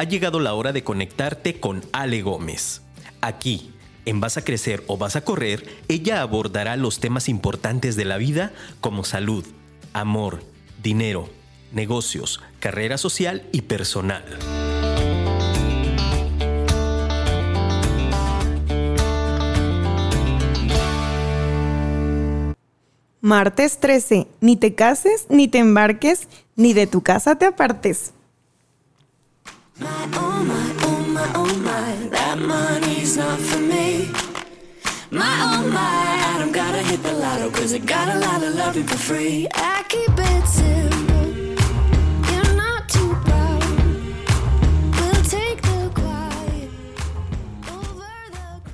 ha llegado la hora de conectarte con Ale Gómez. Aquí, en Vas a Crecer o Vas a Correr, ella abordará los temas importantes de la vida como salud, amor, dinero, negocios, carrera social y personal. Martes 13. Ni te cases, ni te embarques, ni de tu casa te apartes. My, oh my, oh my, oh my, that money's not for me. My, oh my, don't gotta hit the lotto, cause I got a lot of loving for free. I keep it simple.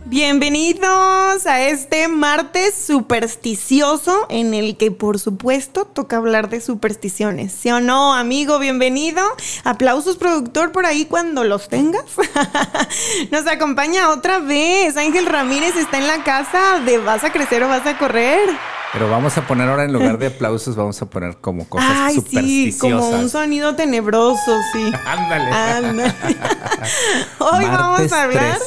Bienvenidos a este martes supersticioso en el que por supuesto toca hablar de supersticiones. ¿Sí o no, amigo? Bienvenido. Aplausos productor por ahí cuando los tengas. Nos acompaña otra vez. Ángel Ramírez está en la casa de vas a crecer o vas a correr. Pero vamos a poner ahora en lugar de aplausos, vamos a poner como cosas Ay, supersticiosas. Sí, como un sonido tenebroso, sí. Ándale. Ándale. Hoy vamos a hablar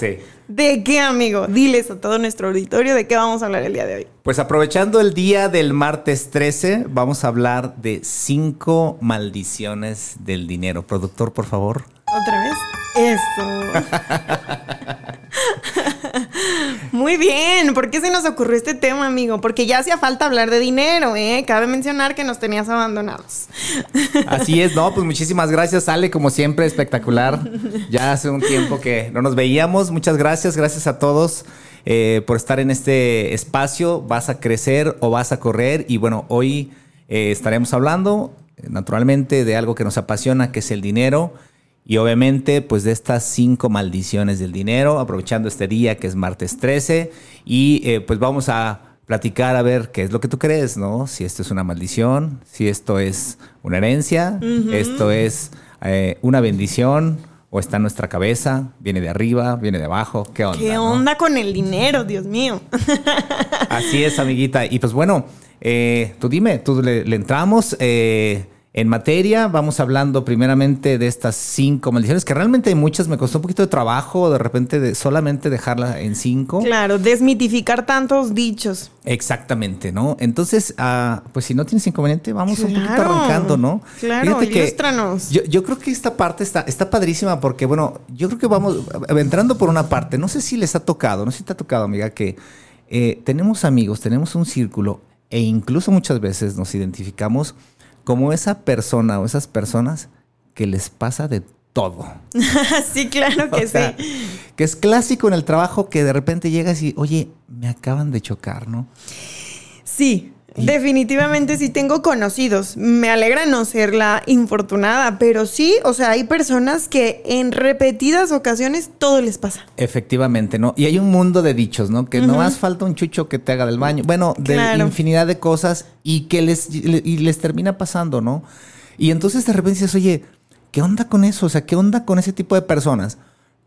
¿De qué, amigo? Diles a todo nuestro auditorio de qué vamos a hablar el día de hoy. Pues aprovechando el día del martes 13, vamos a hablar de cinco maldiciones del dinero. Productor, por favor. ¿Otra vez? Eso. Muy bien, ¿por qué se nos ocurrió este tema, amigo? Porque ya hacía falta hablar de dinero, ¿eh? Cabe mencionar que nos tenías abandonados. Así es, no, pues muchísimas gracias, Ale, como siempre, espectacular. Ya hace un tiempo que no nos veíamos. Muchas gracias, gracias a todos. Eh, por estar en este espacio. Vas a crecer o vas a correr. Y bueno, hoy eh, estaremos hablando naturalmente de algo que nos apasiona, que es el dinero. Y obviamente, pues de estas cinco maldiciones del dinero, aprovechando este día que es martes 13, y eh, pues vamos a platicar a ver qué es lo que tú crees, ¿no? Si esto es una maldición, si esto es una herencia, esto es eh, una bendición, o está en nuestra cabeza, viene de arriba, viene de abajo, ¿qué onda? ¿Qué onda con el dinero, Dios mío? Así es, amiguita. Y pues bueno, eh, tú dime, tú le, le entramos. Eh, en materia. Vamos hablando primeramente de estas cinco maldiciones, que realmente hay muchas, me costó un poquito de trabajo de repente de solamente dejarla en cinco. Claro, desmitificar tantos dichos. Exactamente, ¿no? Entonces, ah, pues si no tienes inconveniente, vamos un poquito arrancando, ¿no? Claro, ilústranos. Yo, yo, creo que esta parte está, está padrísima porque, bueno, yo creo que vamos entrando por una parte. No sé si les ha tocado, no sé si te ha tocado, amiga, que eh, tenemos amigos, tenemos un círculo e incluso muchas veces nos identificamos como esa persona o esas personas que les pasa de todo. sí, claro que sí. Que es clásico en el trabajo que de repente llegas y, oye, me acaban de chocar, ¿no? Sí, Definitivamente sí tengo conocidos. Me alegra no ser la infortunada, pero sí, o sea, hay personas que en repetidas ocasiones todo les pasa. Efectivamente, ¿no? Y hay un mundo de dichos, ¿no? Que no más falta un chucho que te haga del baño. Bueno, de infinidad de cosas y que les, y les termina pasando, ¿no? Y entonces de repente dices, oye, ¿qué onda con eso? O sea, ¿qué onda con ese tipo de personas?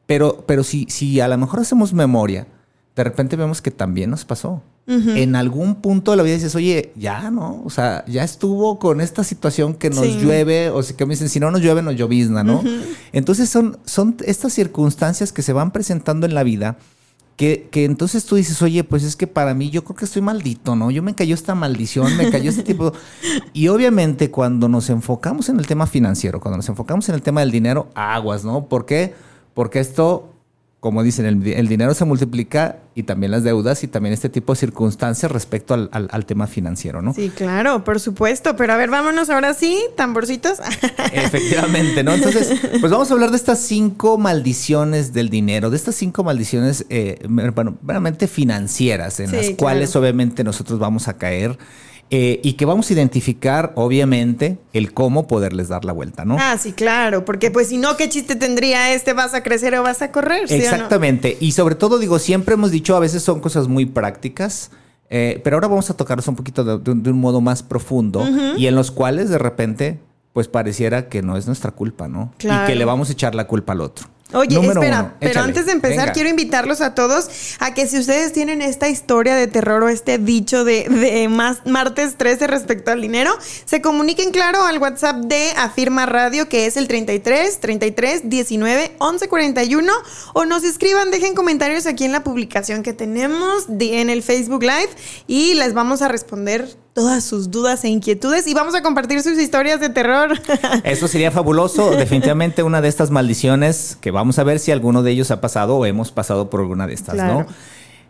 Pero, pero si, si a lo mejor hacemos memoria, de repente vemos que también nos pasó. En algún punto de la vida dices, oye, ya no, o sea, ya estuvo con esta situación que nos llueve, o sea, que me dicen, si no nos llueve, nos llovizna, ¿no? Entonces son, son estas circunstancias que se van presentando en la vida. Que, que, entonces tú dices, oye, pues es que para mí yo creo que estoy maldito, ¿no? Yo me cayó esta maldición, me cayó este tipo. Y obviamente cuando nos enfocamos en el tema financiero, cuando nos enfocamos en el tema del dinero, aguas, ¿no? ¿Por qué? Porque esto como dicen, el, dinero se multiplica y también las deudas y también este tipo de circunstancias respecto al, tema financiero, ¿no? Sí, claro, por supuesto. Pero a ver, vámonos ahora sí, tamborcitos. Efectivamente, ¿no? Entonces, pues vamos a hablar de estas cinco maldiciones del dinero, de estas cinco maldiciones, eh, bueno, realmente financieras, en las cuales obviamente nosotros vamos a caer. Eh, y que vamos a identificar, obviamente, el cómo poderles dar la vuelta, ¿no? Ah, sí, claro, porque pues si no, ¿qué chiste tendría este vas a crecer o vas a correr? Exactamente, y sobre todo digo, siempre hemos dicho, a veces son cosas muy prácticas, eh, pero ahora vamos a tocarlos un poquito de, un, modo más profundo y en los cuales de repente, pues pareciera que no es nuestra culpa, ¿no? Y que le vamos a echar la culpa al otro. Oye, espera, pero antes de empezar quiero invitarlos a todos a que si ustedes tienen esta historia de terror o este dicho de, de martes 13 respecto al dinero, se comuniquen claro al WhatsApp de Afirma Radio que es el 33 33 19 11 41 o nos escriban, dejen comentarios aquí en la publicación que tenemos en el Facebook Live y les vamos a responder todas sus dudas e inquietudes y vamos a compartir sus historias de terror. Eso sería fabuloso. Definitivamente una de estas maldiciones que vamos a ver si alguno de ellos ha pasado o hemos pasado por alguna de estas, ¿no?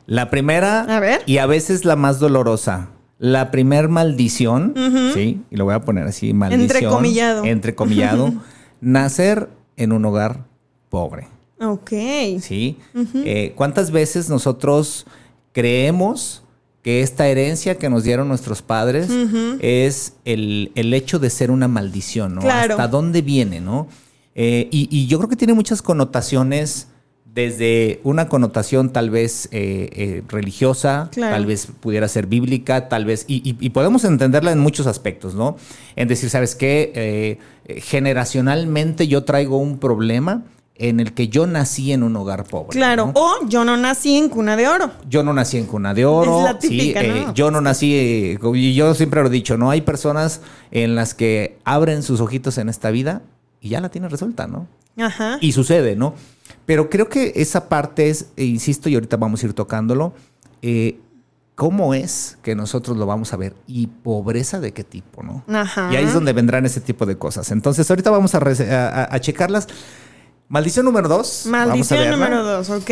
La primera y a veces la más dolorosa. La primer maldición, ¿sí? Y lo voy a poner así, maldición. Entrecomillado. Entrecomillado. nacer en un hogar pobre. Ok. ¿Sí? Eh, ¿Cuántas veces nosotros creemos que esta herencia que nos dieron nuestros padres es el, hecho de ser una maldición, ¿no? Hasta dónde viene, ¿no? Eh, y, yo creo que tiene muchas connotaciones, desde una connotación tal vez eh, eh, religiosa, tal vez pudiera ser bíblica, tal vez, y, y, podemos entenderla en muchos aspectos, ¿no? En decir, ¿sabes qué? generacionalmente yo traigo un problema en el que yo nací en un hogar pobre. Claro, o yo no nací en cuna de oro. Yo no nací en cuna de oro. Es la típica, sí, eh, yo no nací, eh, y yo siempre lo he dicho, ¿no? Hay personas en las que abren sus ojitos en esta vida y ya la tienen resuelta, ¿no? Ajá. Y sucede, ¿no? Pero creo que esa parte es, e insisto, y ahorita vamos a ir tocándolo, eh, ¿cómo es que nosotros lo vamos a ver? Y pobreza de qué tipo, ¿no? Ajá. Y ahí es donde vendrán ese tipo de cosas. Entonces, ahorita vamos a checarlas. Maldición número dos. Maldición número dos, ok.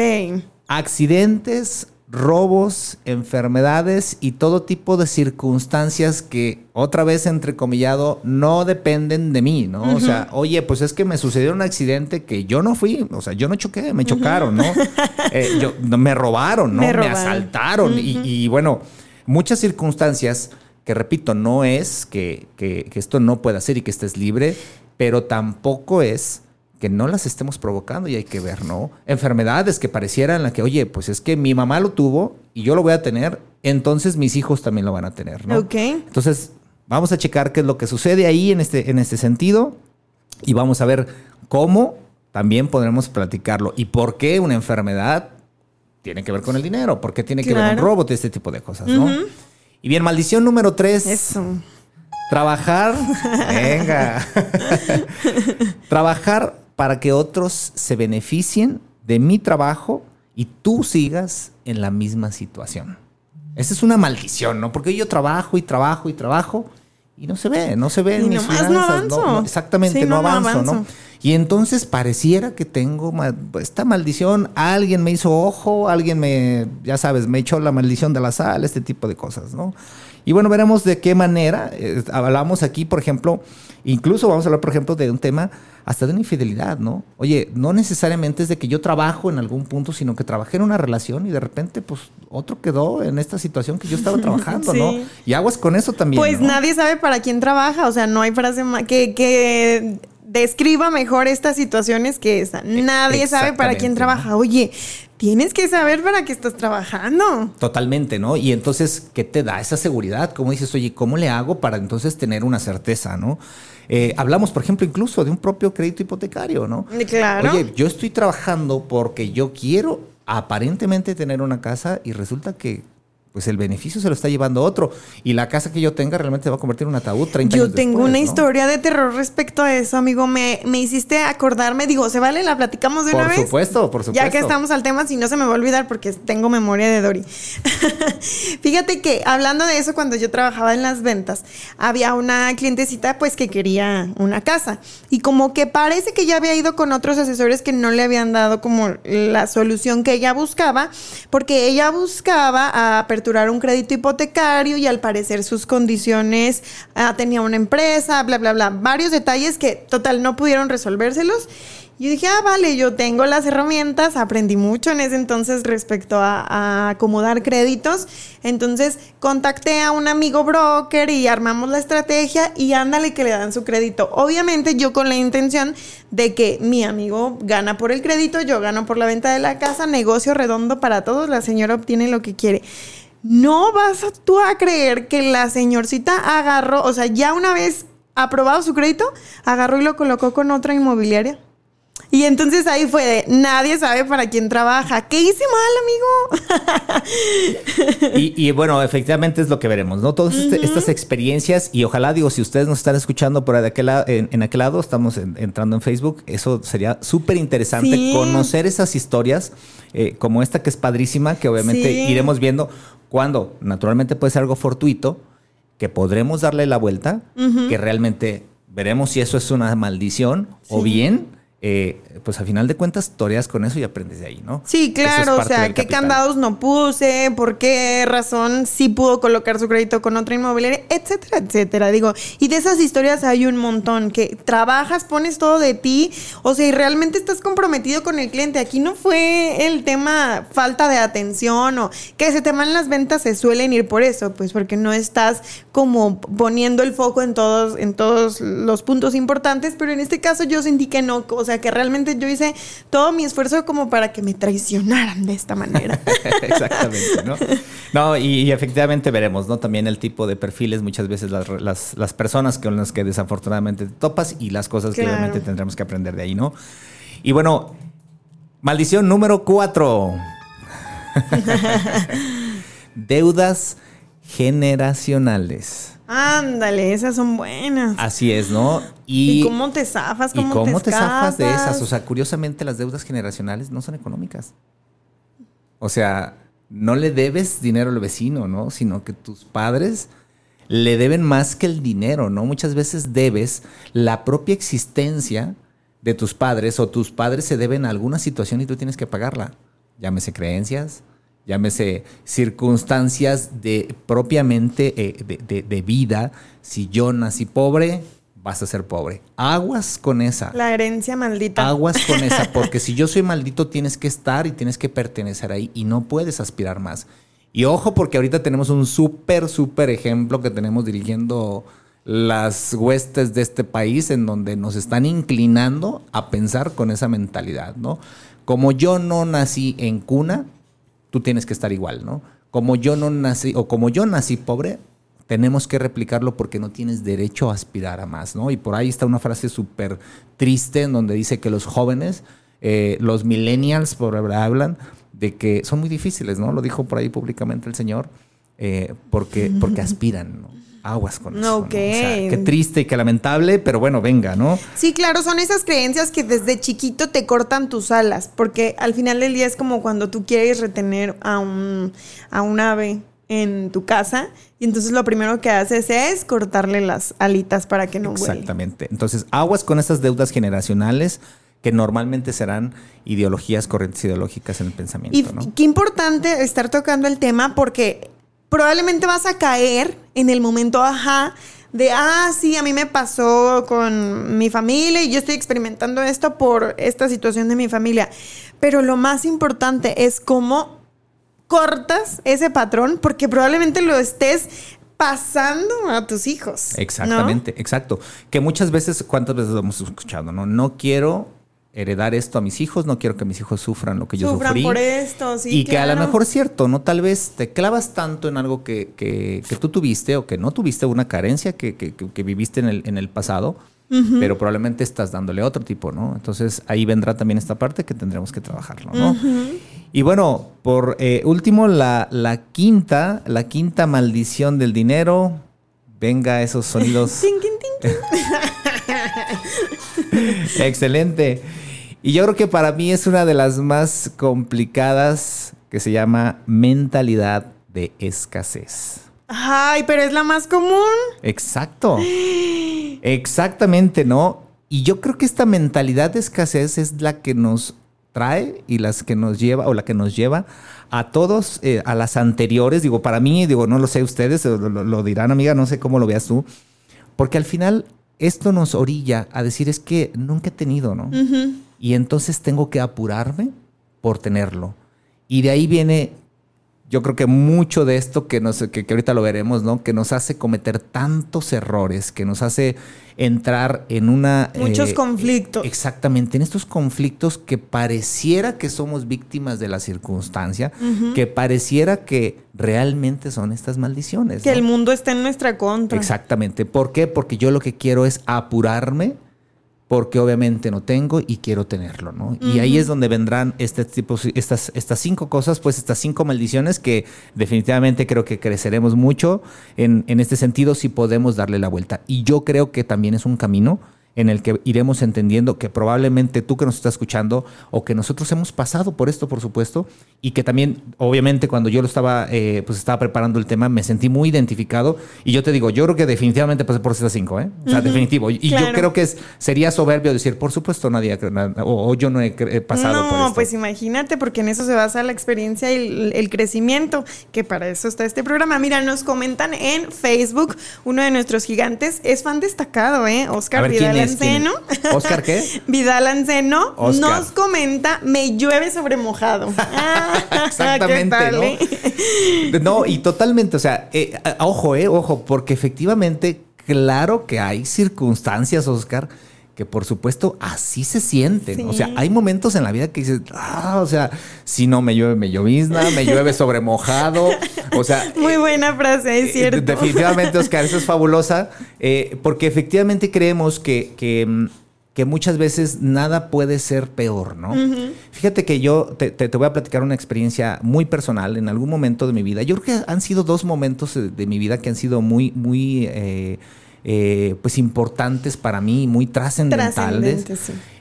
Accidentes, robos, enfermedades y todo tipo de circunstancias que, otra vez entrecomillado, no dependen de mí, ¿no? O sea, oye, pues es que me sucedió un accidente que yo no fui, o sea, yo no choqué, me chocaron, ¿no? Eh, yo, me robaron, ¿no? Me, asaltaron y, bueno, muchas circunstancias que, repito, no es que, que esto no pueda ser y que estés libre, pero tampoco es que no las estemos provocando y hay que ver, ¿no? Enfermedades que parecieran la que, oye, pues es que mi mamá lo tuvo y yo lo voy a tener, entonces mis hijos también lo van a tener, ¿no? Ok. Entonces, vamos a checar qué es lo que sucede ahí en este, en este sentido y vamos a ver cómo también podremos platicarlo y por qué una enfermedad tiene que ver con el dinero, por qué tiene que ver un robot, este tipo de cosas, ¿no? Y bien, maldición número tres. Eso. Trabajar, venga. Trabajar para que otros se beneficien de mi trabajo y tú sigas en la misma situación. Esa es una maldición, ¿no? Porque yo trabajo y trabajo y trabajo y no se ve, no se ve en mis finanzas. No exactamente, no, avanzo, ¿no? Y entonces pareciera que tengo esta maldición, alguien me hizo ojo, alguien me, ya sabes, me echó la maldición de la sal, este tipo de cosas, ¿no? Y bueno, veremos de qué manera. Eh, hablamos aquí, por ejemplo, incluso vamos a hablar, por ejemplo, de un tema hasta de una infidelidad, ¿no? Oye, no necesariamente es de que yo trabajo en algún punto, sino que trabajé en una relación y de repente, pues, otro quedó en esta situación que yo estaba trabajando, ¿no? Y aguas con eso también. Pues nadie sabe para quién trabaja, o sea, no hay frase que, que describa mejor estas situaciones que esa. Nadie sabe para quién trabaja. Oye, tienes que saber para qué estás trabajando. Totalmente, ¿no? Y entonces, ¿qué te da esa seguridad? ¿Cómo dices, oye, ¿cómo le hago para entonces tener una certeza, ¿no? Eh, hablamos, por ejemplo, incluso de un propio crédito hipotecario, ¿no? Claro. Oye, yo estoy trabajando porque yo quiero aparentemente tener una casa y resulta que pues el beneficio se lo está llevando otro. Y la casa que yo tenga realmente se va a convertir en un ataúd 30 yo tengo una historia de terror respecto a eso, amigo. Me, me hiciste acordarme, digo, ¿se vale? ¿La platicamos de una vez? Por supuesto, por supuesto. Ya que estamos al tema, si no se me va a olvidar porque tengo memoria de Dori. Fíjate que hablando de eso, cuando yo trabajaba en las ventas, había una clientecita pues que quería una casa. Y como que parece que ya había ido con otros asesores que no le habían dado como la solución que ella buscaba, porque ella buscaba a un crédito hipotecario y al parecer sus condiciones, ah, tenía una empresa, bla, bla, bla. Varios detalles que total no pudieron resolvérselos. Yo dije, ah, vale, yo tengo las herramientas, aprendí mucho en ese entonces respecto a, acomodar créditos. Entonces contacté a un amigo broker y armamos la estrategia y ándale que le dan su crédito. Obviamente yo con la intención de que mi amigo gana por el crédito, yo gano por la venta de la casa, negocio redondo para todos, la señora obtiene lo que quiere. No vas tú a creer que la señorcita agarró, o sea, ya una vez aprobado su crédito, agarró y lo colocó con otra inmobiliaria. Y entonces ahí fue de, nadie sabe para quién trabaja. ¿Qué hice mal, amigo? y, bueno, efectivamente es lo que veremos, ¿no? Todas este, estas experiencias y ojalá, digo, si ustedes nos están escuchando por aquel, en, en aquel lado, estamos entrando en Facebook, eso sería súper interesante conocer esas historias eh, como esta que es padrísima, que obviamente iremos viendo cuando naturalmente puede ser algo fortuito, que podremos darle la vuelta, que realmente veremos si eso es una maldición o bien eh, pues a final de cuentas toreas con eso y aprendes de ahí, ¿no? Sí, claro, o sea, qué candados no puse, por qué razón sí pudo colocar su crédito con otra inmobiliaria, etcétera, etcétera. Digo, y de esas historias hay un montón, que trabajas, pones todo de ti, o sea, y realmente estás comprometido con el cliente. Aquí no fue el tema falta de atención o que ese tema en las ventas se suelen ir por eso, pues porque no estás como poniendo el foco en todos, en todos los puntos importantes, pero en este caso yo sentí que no, o sea, que realmente yo hice todo mi esfuerzo como para que me traicionaran de esta manera. Exactamente, ¿no? No, y, efectivamente veremos, ¿no? También el tipo de perfiles, muchas veces las, las, personas con las que desafortunadamente topas y las cosas que obviamente tendremos que aprender de ahí, ¿no? Y bueno, maldición número cuatro. Deudas generacionales. Ándale, esas son buenas. Así es, ¿no? Y, cómo te zafas? ¿Cómo, ¿Y cómo te, zafas de esas? O sea, curiosamente las deudas generacionales no son económicas. O sea, no le debes dinero al vecino, ¿no? Sino que tus padres le deben más que el dinero, ¿no? Muchas veces debes la propia existencia de tus padres o tus padres se deben a alguna situación y tú tienes que pagarla. Llámese creencias, llámese circunstancias de propiamente eh, de, vida. Si yo nací pobre, vas a ser pobre. Aguas con esa. La herencia maldita. Aguas con esa, porque si yo soy maldito, tienes que estar y tienes que pertenecer ahí y no puedes aspirar más. Y ojo, porque ahorita tenemos un súper, súper ejemplo que tenemos dirigiendo las huestes de este país en donde nos están inclinando a pensar con esa mentalidad, ¿no? Como yo no nací en cuna, tú tienes que estar igual, ¿no? Como yo no nací, o como yo nací pobre, tenemos que replicarlo porque no tienes derecho a aspirar a más, ¿no? Y por ahí está una frase súper triste en donde dice que los jóvenes, eh, los millennials, por hablan de que son muy difíciles, ¿no? Lo dijo por ahí públicamente el señor, eh, porque, porque aspiran, ¿no? Aguas con eso. qué triste y qué lamentable, pero bueno, venga, ¿no? Sí, claro, son esas creencias que desde chiquito te cortan tus alas, porque al final del día es como cuando tú quieres retener a un, a un ave en tu casa y entonces lo primero que haces es cortarle las alitas para que no vuele. Exactamente. Entonces, aguas con esas deudas generacionales que normalmente serán ideologías, corrientes ideológicas en el pensamiento. Y qué importante estar tocando el tema porque probablemente vas a caer en el momento, ajá, de, ah, sí, a mí me pasó con mi familia y yo estoy experimentando esto por esta situación de mi familia. Pero lo más importante es cómo cortas ese patrón porque probablemente lo estés pasando a tus hijos. Exactamente, exacto. Que muchas veces, ¿cuántas veces lo hemos escuchado? No, no quiero heredar esto a mis hijos, no quiero que mis hijos sufran lo que yo sufran sufrí. por esto, sí. Y que a lo mejor es cierto, ¿no? Tal vez te clavas tanto en algo que, que, tú tuviste o que no tuviste una carencia que, que viviste en el, en el pasado, pero probablemente estás dándole otro tipo, ¿no? Entonces ahí vendrá también esta parte que tendremos que trabajarlo, ¿no? Y bueno, por eh, último, la, la quinta, la quinta maldición del dinero. Venga esos sonidos. Excelente. Y yo creo que para mí es una de las más complicadas que se llama mentalidad de escasez. Ay, pero es la más común. Exacto. Exactamente, ¿no? Y yo creo que esta mentalidad de escasez es la que nos trae y las que nos lleva o la que nos lleva a todos, eh, a las anteriores. Digo, para mí, digo, no lo sé ustedes, lo, lo, dirán, amiga, no sé cómo lo veas tú. Porque al final esto nos orilla a decir es que nunca he tenido, ¿no? Y entonces tengo que apurarme por tenerlo. Y de ahí viene, yo creo que mucho de esto que, nos, que, que ahorita lo veremos, ¿no? Que nos hace cometer tantos errores, que nos hace entrar en una... Muchos eh, conflictos. Exactamente, en estos conflictos que pareciera que somos víctimas de la circunstancia, que pareciera que realmente son estas maldiciones. Que el mundo está en nuestra contra. Exactamente. ¿Por qué? Porque yo lo que quiero es apurarme porque obviamente no tengo y quiero tenerlo, ¿no? Y ahí es donde vendrán este tipo, estas, estas cinco cosas, pues estas cinco maldiciones que definitivamente creo que creceremos mucho en, en este sentido si podemos darle la vuelta. Y yo creo que también es un camino en el que iremos entendiendo que probablemente tú que nos estás escuchando o que nosotros hemos pasado por esto, por supuesto, y que también, obviamente, cuando yo lo estaba, eh, pues estaba preparando el tema, me sentí muy identificado. Y yo te digo, yo creo que definitivamente pasé por estas cinco, ¿eh? O sea, definitivo. Y yo creo que es, sería soberbio decir, por supuesto, nadie, o, yo no he, pasado por esto. No, pues imagínate, porque en eso se basa la experiencia y el, crecimiento, que para eso está este programa. Mira, nos comentan en Facebook, uno de nuestros gigantes es fan destacado, ¿eh? Oscar Vidal Anceno. ¿Oscar qué? Vidal Anceno nos comenta, me llueve sobre mojado. Exactamente, ¿no? No, y totalmente, o sea, eh, ojo, eh, ojo, porque efectivamente, claro que hay circunstancias, Oscar, que por supuesto así se sienten. O sea, hay momentos en la vida que dices, ah, o sea, si no me llueve, me llovizna, me llueve sobre mojado. O sea. Muy buena frase, es eh, cierto. Definitivamente, Oscar, eso es fabulosa, eh, porque efectivamente creemos que, que mm, que muchas veces nada puede ser peor, ¿no? Fíjate que yo te, voy a platicar una experiencia muy personal en algún momento de mi vida. Yo creo que han sido dos momentos de mi vida que han sido muy, muy, eh, eh, pues importantes para mí, muy trascendentales,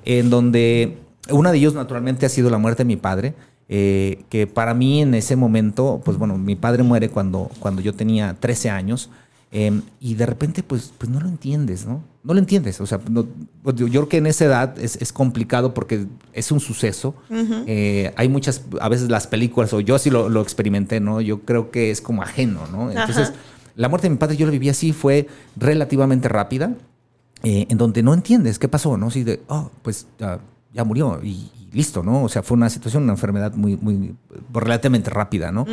en donde una de ellos naturalmente ha sido la muerte de mi padre. Eh, que para mí en ese momento, pues bueno, mi padre muere cuando, cuando yo tenía 13 años. Em, y de repente, pues, pues no lo entiendes, ¿no? No lo entiendes. O sea, pues, yo creo que en esa edad es, complicado porque es un suceso. Eh, hay muchas, a veces las películas, o yo así lo, experimenté, ¿no? Yo creo que es como ajeno, ¿no? Entonces, la muerte de mi padre yo la viví así, fue relativamente rápida, eh, en donde no entiendes qué pasó, ¿no? Así de, oh, pues ya murió y, listo, ¿no? O sea, fue una situación, una enfermedad muy, muy, relativamente rápida, ¿no?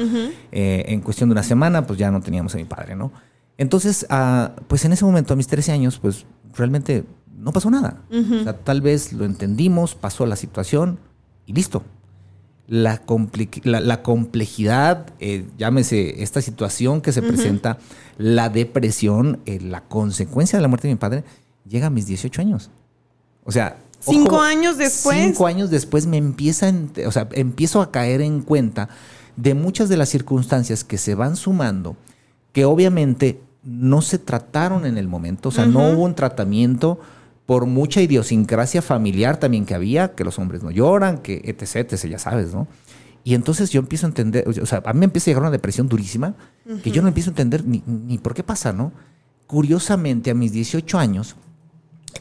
Eh, en cuestión de una semana, pues ya no teníamos a mi padre, ¿no? Entonces, ah, pues en ese momento, a mis 13 años, pues realmente no pasó nada. O sea, tal vez lo entendimos, pasó la situación y listo. La, la, complejidad, eh, llámese esta situación que se presenta, la depresión, eh, la consecuencia de la muerte de mi padre, llega a mis 18 años. O sea... Cinco años después. Cinco años después me empieza, o sea, empiezo a caer en cuenta de muchas de las circunstancias que se van sumando, que obviamente no se trataron en el momento, o sea, no hubo un tratamiento por mucha idiosincrasia familiar también que había, que los hombres no lloran, que etc, etc, ya sabes, ¿no? Y entonces yo empiezo a entender, o sea, a mí me empieza a llegar una depresión durísima, que yo no empiezo a entender ni, por qué pasa, ¿no? Curiosamente, a mis 18 años,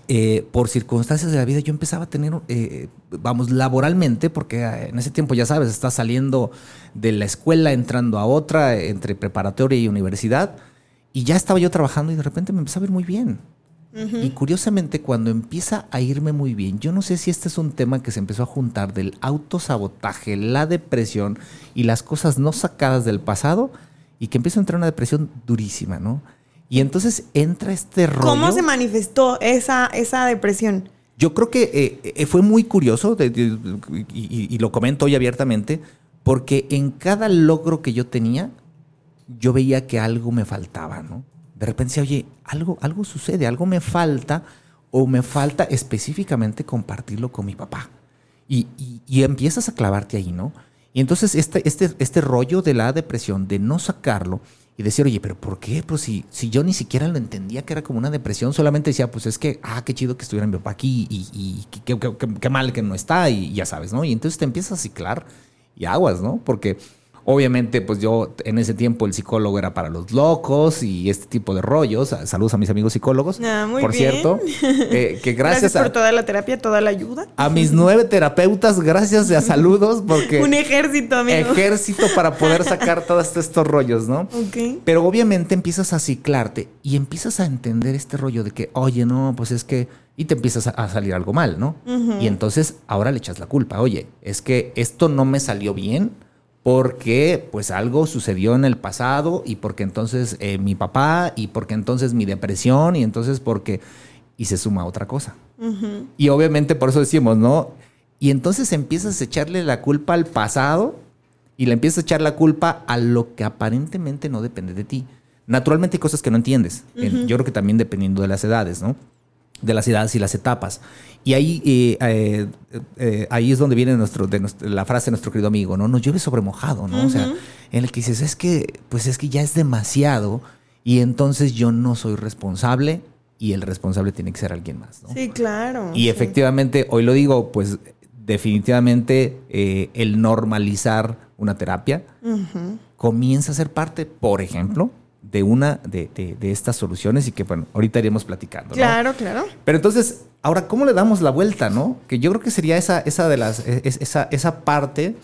eh, por circunstancias de la vida, yo empezaba a tener, eh, vamos, laboralmente, porque eh, en ese tiempo, ya sabes, estás saliendo de la escuela, entrando a otra, entre preparatoria y universidad, y ya estaba yo trabajando y de repente me empezó a ver muy bien. Y curiosamente, cuando empieza a irme muy bien, yo no sé si este es un tema que se empezó a juntar del autosabotaje, la depresión y las cosas no sacadas del pasado, y que empieza a entrar una depresión durísima, ¿no? Y entonces entra este rollo. ¿Cómo se manifestó esa, esa depresión? Yo creo que eh, eh, fue muy curioso, y, y, lo comento hoy abiertamente, porque en cada logro que yo tenía, yo veía que algo me faltaba, ¿no? De repente oye, algo, algo sucede, algo me falta o me falta específicamente compartirlo con mi papá. Y, empiezas a clavarte ahí, ¿no? Y entonces este, este, este rollo de la depresión, de no sacarlo y decir, oye, pero ¿por qué? Pues si, si yo ni siquiera lo entendía que era como una depresión, solamente decía, pues es que, ah, qué chido que estuviera mi papá aquí y, qué, mal que no está y ya sabes, ¿no? Y entonces te empiezas a ciclar y aguas, ¿no? Porque Obviamente, pues yo en ese tiempo el psicólogo era para los locos y este tipo de rollos. Saludos a mis amigos psicólogos. Ah, muy por cierto, eh, que gracias, gracias por toda la terapia, toda la ayuda. A mis nueve terapeutas, gracias y a saludos porque un ejército, amigo. Ejército para poder sacar todos estos rollos, ¿no? Ok. Pero obviamente empiezas a ciclarte y empiezas a entender este rollo de que, oye, no, pues es que y te empiezas a salir algo mal, ¿no? Y entonces ahora le echas la culpa. Oye, es que esto no me salió bien porque pues algo sucedió en el pasado y porque entonces eh, mi papá y porque entonces mi depresión y entonces porque y se suma otra cosa. Y obviamente por eso decimos, ¿no? Y entonces empiezas a echarle la culpa al pasado y le empiezas a echar la culpa a lo que aparentemente no depende de ti. Naturalmente hay cosas que no entiendes. Yo creo que también dependiendo de las edades, ¿no? De las edades y las etapas. Y ahí, eh, eh, eh, ahí es donde viene nuestro, de la frase de nuestro querido amigo, ¿no? Nos llueve sobre mojado, ¿no? O sea, en el que dices, es que, pues es que ya es demasiado y entonces yo no soy responsable y el responsable tiene que ser alguien más, ¿no? Sí, claro. Y efectivamente, hoy lo digo, pues definitivamente el normalizar una terapia comienza a ser parte, por ejemplo, de una de, estas soluciones y que, bueno, ahorita iremos platicando. Claro, claro. Pero entonces, ahora, ¿cómo le damos la vuelta, no? Que yo creo que sería esa, esa de las, e, esa, esa parte,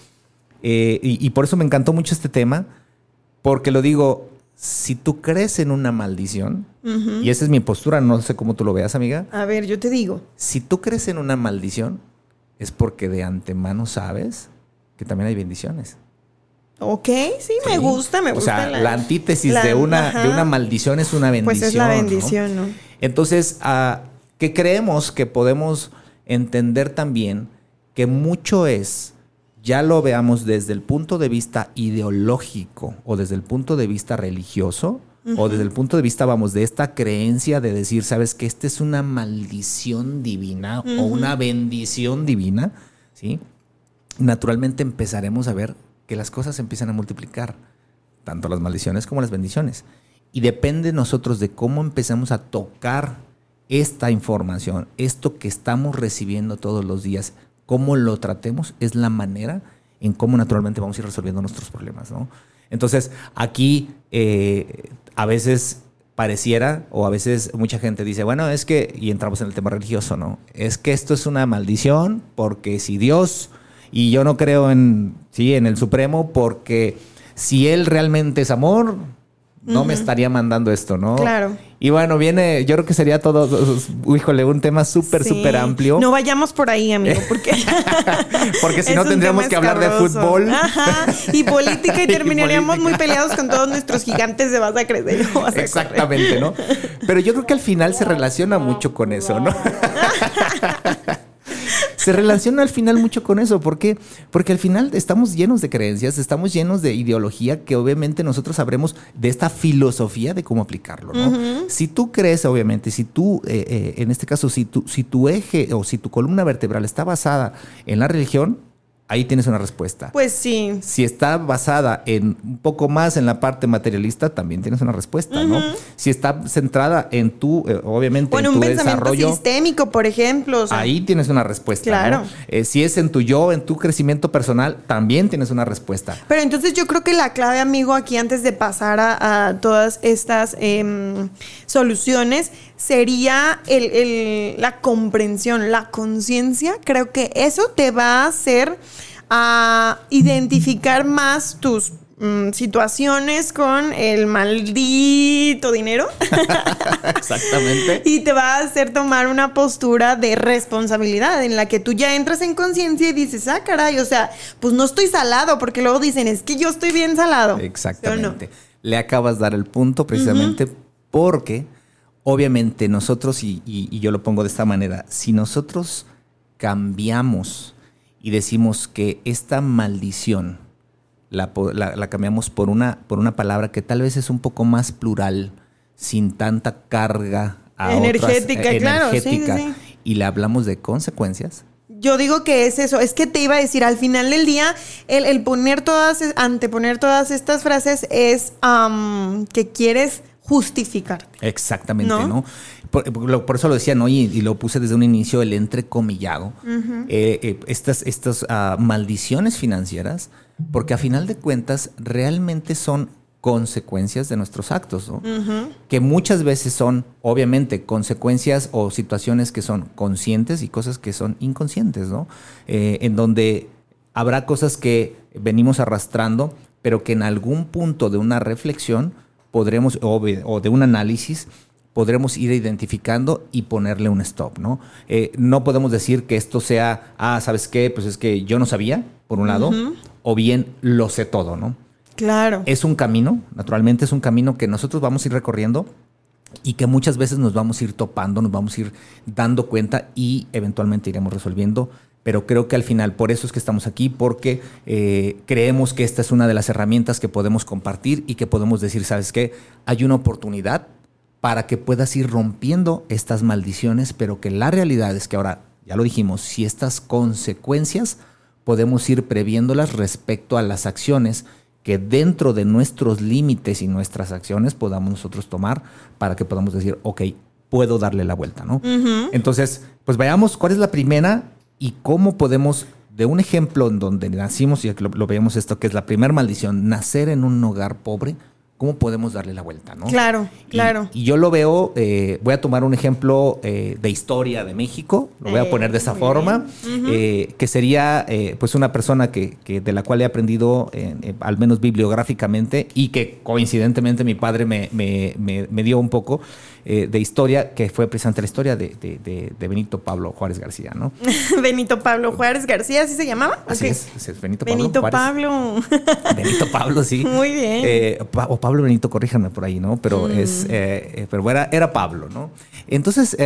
eh, y, por eso me encantó mucho este tema, porque lo digo, si tú crees en una maldición, y esa es mi postura, no sé cómo tú lo veas, amiga. A ver, yo te digo. Si tú crees en una maldición, es porque de antemano sabes que también hay bendiciones. Ok, sí, me gusta, me gusta. O sea, la, antítesis de, una, de una maldición es una bendición. Pues es la bendición, ¿no? Entonces, uh, que creemos que podemos entender también que mucho es, ya lo veamos desde el punto de vista ideológico o desde el punto de vista religioso, o desde el punto de vista, vamos, de esta creencia de decir, sabes que esta es una maldición divina o una bendición divina, ¿sí? Naturalmente empezaremos a ver que las cosas empiezan a multiplicar, tanto las maldiciones como las bendiciones. Y depende de nosotros de cómo empezamos a tocar esta información, esto que estamos recibiendo todos los días, cómo lo tratemos, es la manera en cómo naturalmente vamos a ir resolviendo nuestros problemas. ¿no? Entonces, aquí eh, a veces pareciera, o a veces mucha gente dice, bueno, es que, y entramos en el tema religioso, ¿no? Es que esto es una maldición, porque si Dios y yo no creo en, sí, en el Supremo porque si él realmente es amor, no me estaría mandando esto, ¿no? Claro. Y bueno, viene, yo creo que sería todo, híjole, un tema súper, súper amplio. No vayamos por ahí, amigo, porque... porque si no tendríamos que hablar de fútbol. Ajá, y política y terminaríamos muy peleados con todos nuestros gigantes de vas a crecer. Exactamente, ¿no? Pero yo creo que al final se relaciona mucho con eso, ¿no? Se relaciona al final mucho con eso. ¿Por qué? Porque al final estamos llenos de creencias, estamos llenos de ideología que obviamente nosotros sabremos de esta filosofía de cómo aplicarlo. ¿no? Si tú crees, obviamente, si tú, eh, eh, en este caso, si tu, si tu eje o si tu columna vertebral está basada en la religión, ahí tienes una respuesta. Pues sí. Si está basada en un poco más en la parte materialista, también tienes una respuesta, ¿no? Si está centrada en tu, eh, obviamente, en, tu un desarrollo sistémico, por ejemplo. ahí tienes una respuesta. Claro. Eh, si es en tu yo, en tu crecimiento personal, también tienes una respuesta. Pero entonces yo creo que la clave, amigo, aquí antes de pasar a, todas estas em, soluciones, sería la comprensión, la conciencia. Creo que eso te va a hacer a identificar más tus mm, situaciones con el maldito dinero. Exactamente. y te va a hacer tomar una postura de responsabilidad en la que tú ya entras en conciencia y dices, ah, caray, o sea, pues no estoy salado, porque luego dicen, es que yo estoy bien salado. Exactamente. Le acabas de dar el punto precisamente porque obviamente nosotros, y, yo lo pongo de esta manera, si nosotros cambiamos y decimos que esta maldición la, cambiamos por una, por una palabra que tal vez es un poco más plural, sin tanta carga energética, claro, y le hablamos de consecuencias, yo digo que es eso, es que te iba a decir, al final del día, el, poner todas, anteponer todas estas frases es que quieres justificar. Exactamente, ¿no? Por, eso lo decía, ¿no? Y, lo puse desde un inicio, el entrecomillado. Eh, eh, estas estas ah, maldiciones financieras, porque a final de cuentas realmente son consecuencias de nuestros actos, ¿no? Que muchas veces son, obviamente, consecuencias o situaciones que son conscientes y cosas que son inconscientes, ¿no? Eh, en donde habrá cosas que venimos arrastrando, pero que en algún punto de una reflexión podremos, o, de un análisis, podremos ir identificando y ponerle un stop, ¿no? Eh, no podemos decir que esto sea, ah, ¿sabes qué? Pues es que yo no sabía, por un lado, o bien lo sé todo, ¿no? Claro. Es un camino, naturalmente es un camino que nosotros vamos a ir recorriendo y que muchas veces nos vamos a ir topando, nos vamos a ir dando cuenta y eventualmente iremos resolviendo pero creo que al final por eso es que estamos aquí, porque eh, creemos que esta es una de las herramientas que podemos compartir y que podemos decir, ¿sabes qué? Hay una oportunidad para que puedas ir rompiendo estas maldiciones, pero que la realidad es que ahora, ya lo dijimos, si estas consecuencias podemos ir previéndolas respecto a las acciones que dentro de nuestros límites y nuestras acciones podamos nosotros tomar para que podamos decir, ok, puedo darle la vuelta, ¿no? Entonces, pues veamos cuál es la primera y cómo podemos, de un ejemplo en donde nacimos, y lo, lo veamos esto, que es la primera maldición, nacer en un hogar pobre, ¿cómo podemos darle la vuelta? ¿no? Claro, claro. Y yo lo veo, eh, voy a tomar un ejemplo eh, de historia de México, lo voy a poner de esa forma, eh, que sería pues una persona que, de la cual he aprendido, al menos bibliográficamente, y que coincidentemente mi padre me, me, me dio un poco, eh, de historia, que fue precisamente la historia de, Benito Pablo Juárez García, ¿no? Benito Pablo Juárez García, ¿así se llamaba? Así es, Benito Pablo. Benito Pablo. Benito Pablo, sí. Muy bien. Eh, o Pablo Benito, corríjanme por ahí, ¿no? Pero mm. es, eh, pero era, era Pablo, ¿no? Entonces,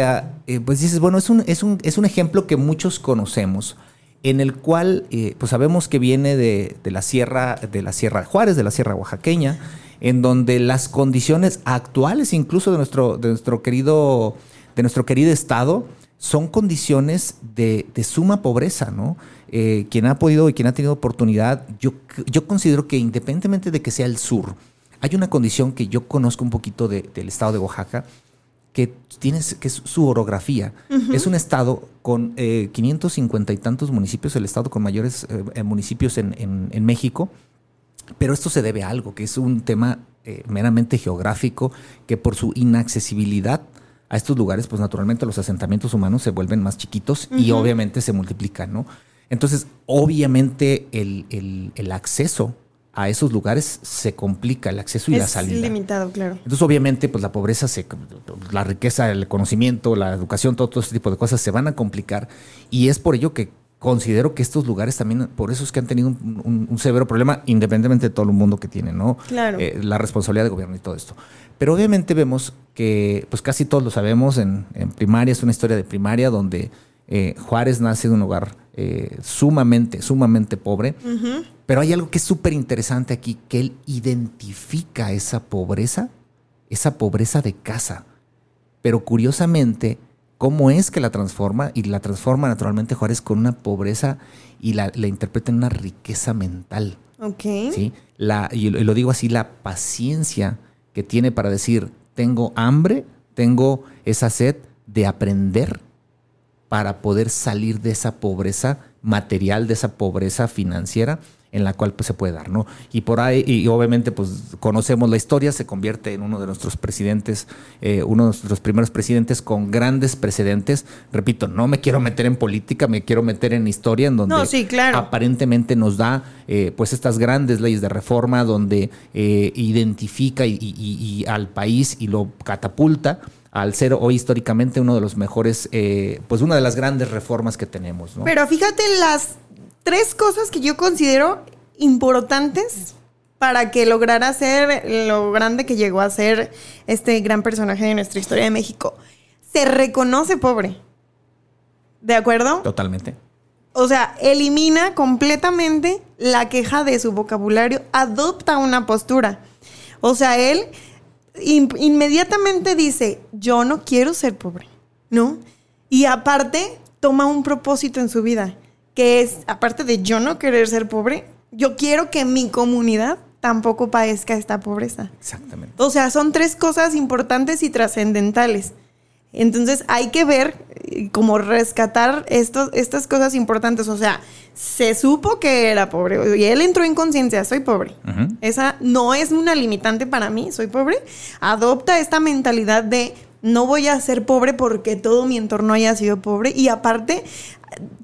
pues dices, bueno, es un, es, un, es un ejemplo que muchos conocemos en el cual pues sabemos que viene de, de, la sierra de la sierra de Juárez, de la sierra oaxaqueña, en donde las condiciones actuales incluso de nuestro, de nuestro, querido, de nuestro querido estado son condiciones de, suma pobreza, ¿no? Eh, quien ha podido y quien ha tenido oportunidad, yo, yo considero que independientemente de que sea el sur, hay una condición que yo conozco un poquito del estado de Oaxaca, que, tiene, que es su orografía. Es un estado con eh, 550 y tantos municipios, el estado con mayores eh, municipios en, en México, pero esto se debe a algo, que es un tema eh, meramente geográfico, que por su inaccesibilidad a estos lugares, pues naturalmente los asentamientos humanos se vuelven más chiquitos y obviamente se multiplican, ¿no? Entonces, obviamente el, el, acceso a esos lugares se complica, el acceso y la salida. Es limitado, claro. Entonces, obviamente, pues la pobreza, se, la riqueza, el conocimiento, la educación, todo, todo este tipo de cosas se van a complicar y es por ello que considero que estos lugares también, por eso es que han tenido un, severo problema, independientemente de todo el mundo que tiene, ¿no? Claro. Eh, la responsabilidad de gobierno y todo esto. Pero obviamente vemos que, pues casi todos lo sabemos, en, primaria es una historia de primaria donde eh, Juárez nace de un hogar eh, sumamente, sumamente pobre. Pero hay algo que es súper interesante aquí, que él identifica esa pobreza, esa pobreza de casa. Pero curiosamente, cómo es que la transforma y la transforma naturalmente Juárez con una pobreza y la, interpreta en una riqueza mental. Ok. ¿sí? La, y lo digo así, la paciencia que tiene para decir, tengo hambre, tengo esa sed de aprender para poder salir de esa pobreza material, de esa pobreza financiera en la cual pues, se puede dar, ¿no? Y por ahí, y obviamente, pues conocemos la historia, se convierte en uno de nuestros presidentes, eh, uno de nuestros primeros presidentes con grandes precedentes. Repito, no me quiero meter en política, me quiero meter en historia, en donde aparentemente nos da eh, pues estas grandes leyes de reforma, donde eh, identifica y, al país y lo catapulta al ser hoy históricamente uno de los mejores, pues una de las grandes reformas que tenemos. ¿no? Pero fíjate las tres cosas que yo considero importantes para que lograra ser lo grande que llegó a ser este gran personaje de nuestra historia de México. Se reconoce pobre. ¿De acuerdo? Totalmente. O sea, elimina completamente la queja de su vocabulario, adopta una postura. O sea, él inmediatamente dice, yo no quiero ser pobre, ¿no? Y aparte, toma un propósito en su vida que es, aparte de yo no querer ser pobre, yo quiero que mi comunidad tampoco padezca esta pobreza. Exactamente. O sea, son tres cosas importantes y trascendentales. Entonces hay que ver eh, cómo rescatar estos, estas cosas importantes. O sea, se supo que era pobre y él entró en conciencia, soy pobre. Esa no es una limitante para mí, soy pobre. Adopta esta mentalidad de no voy a ser pobre porque todo mi entorno haya sido pobre y aparte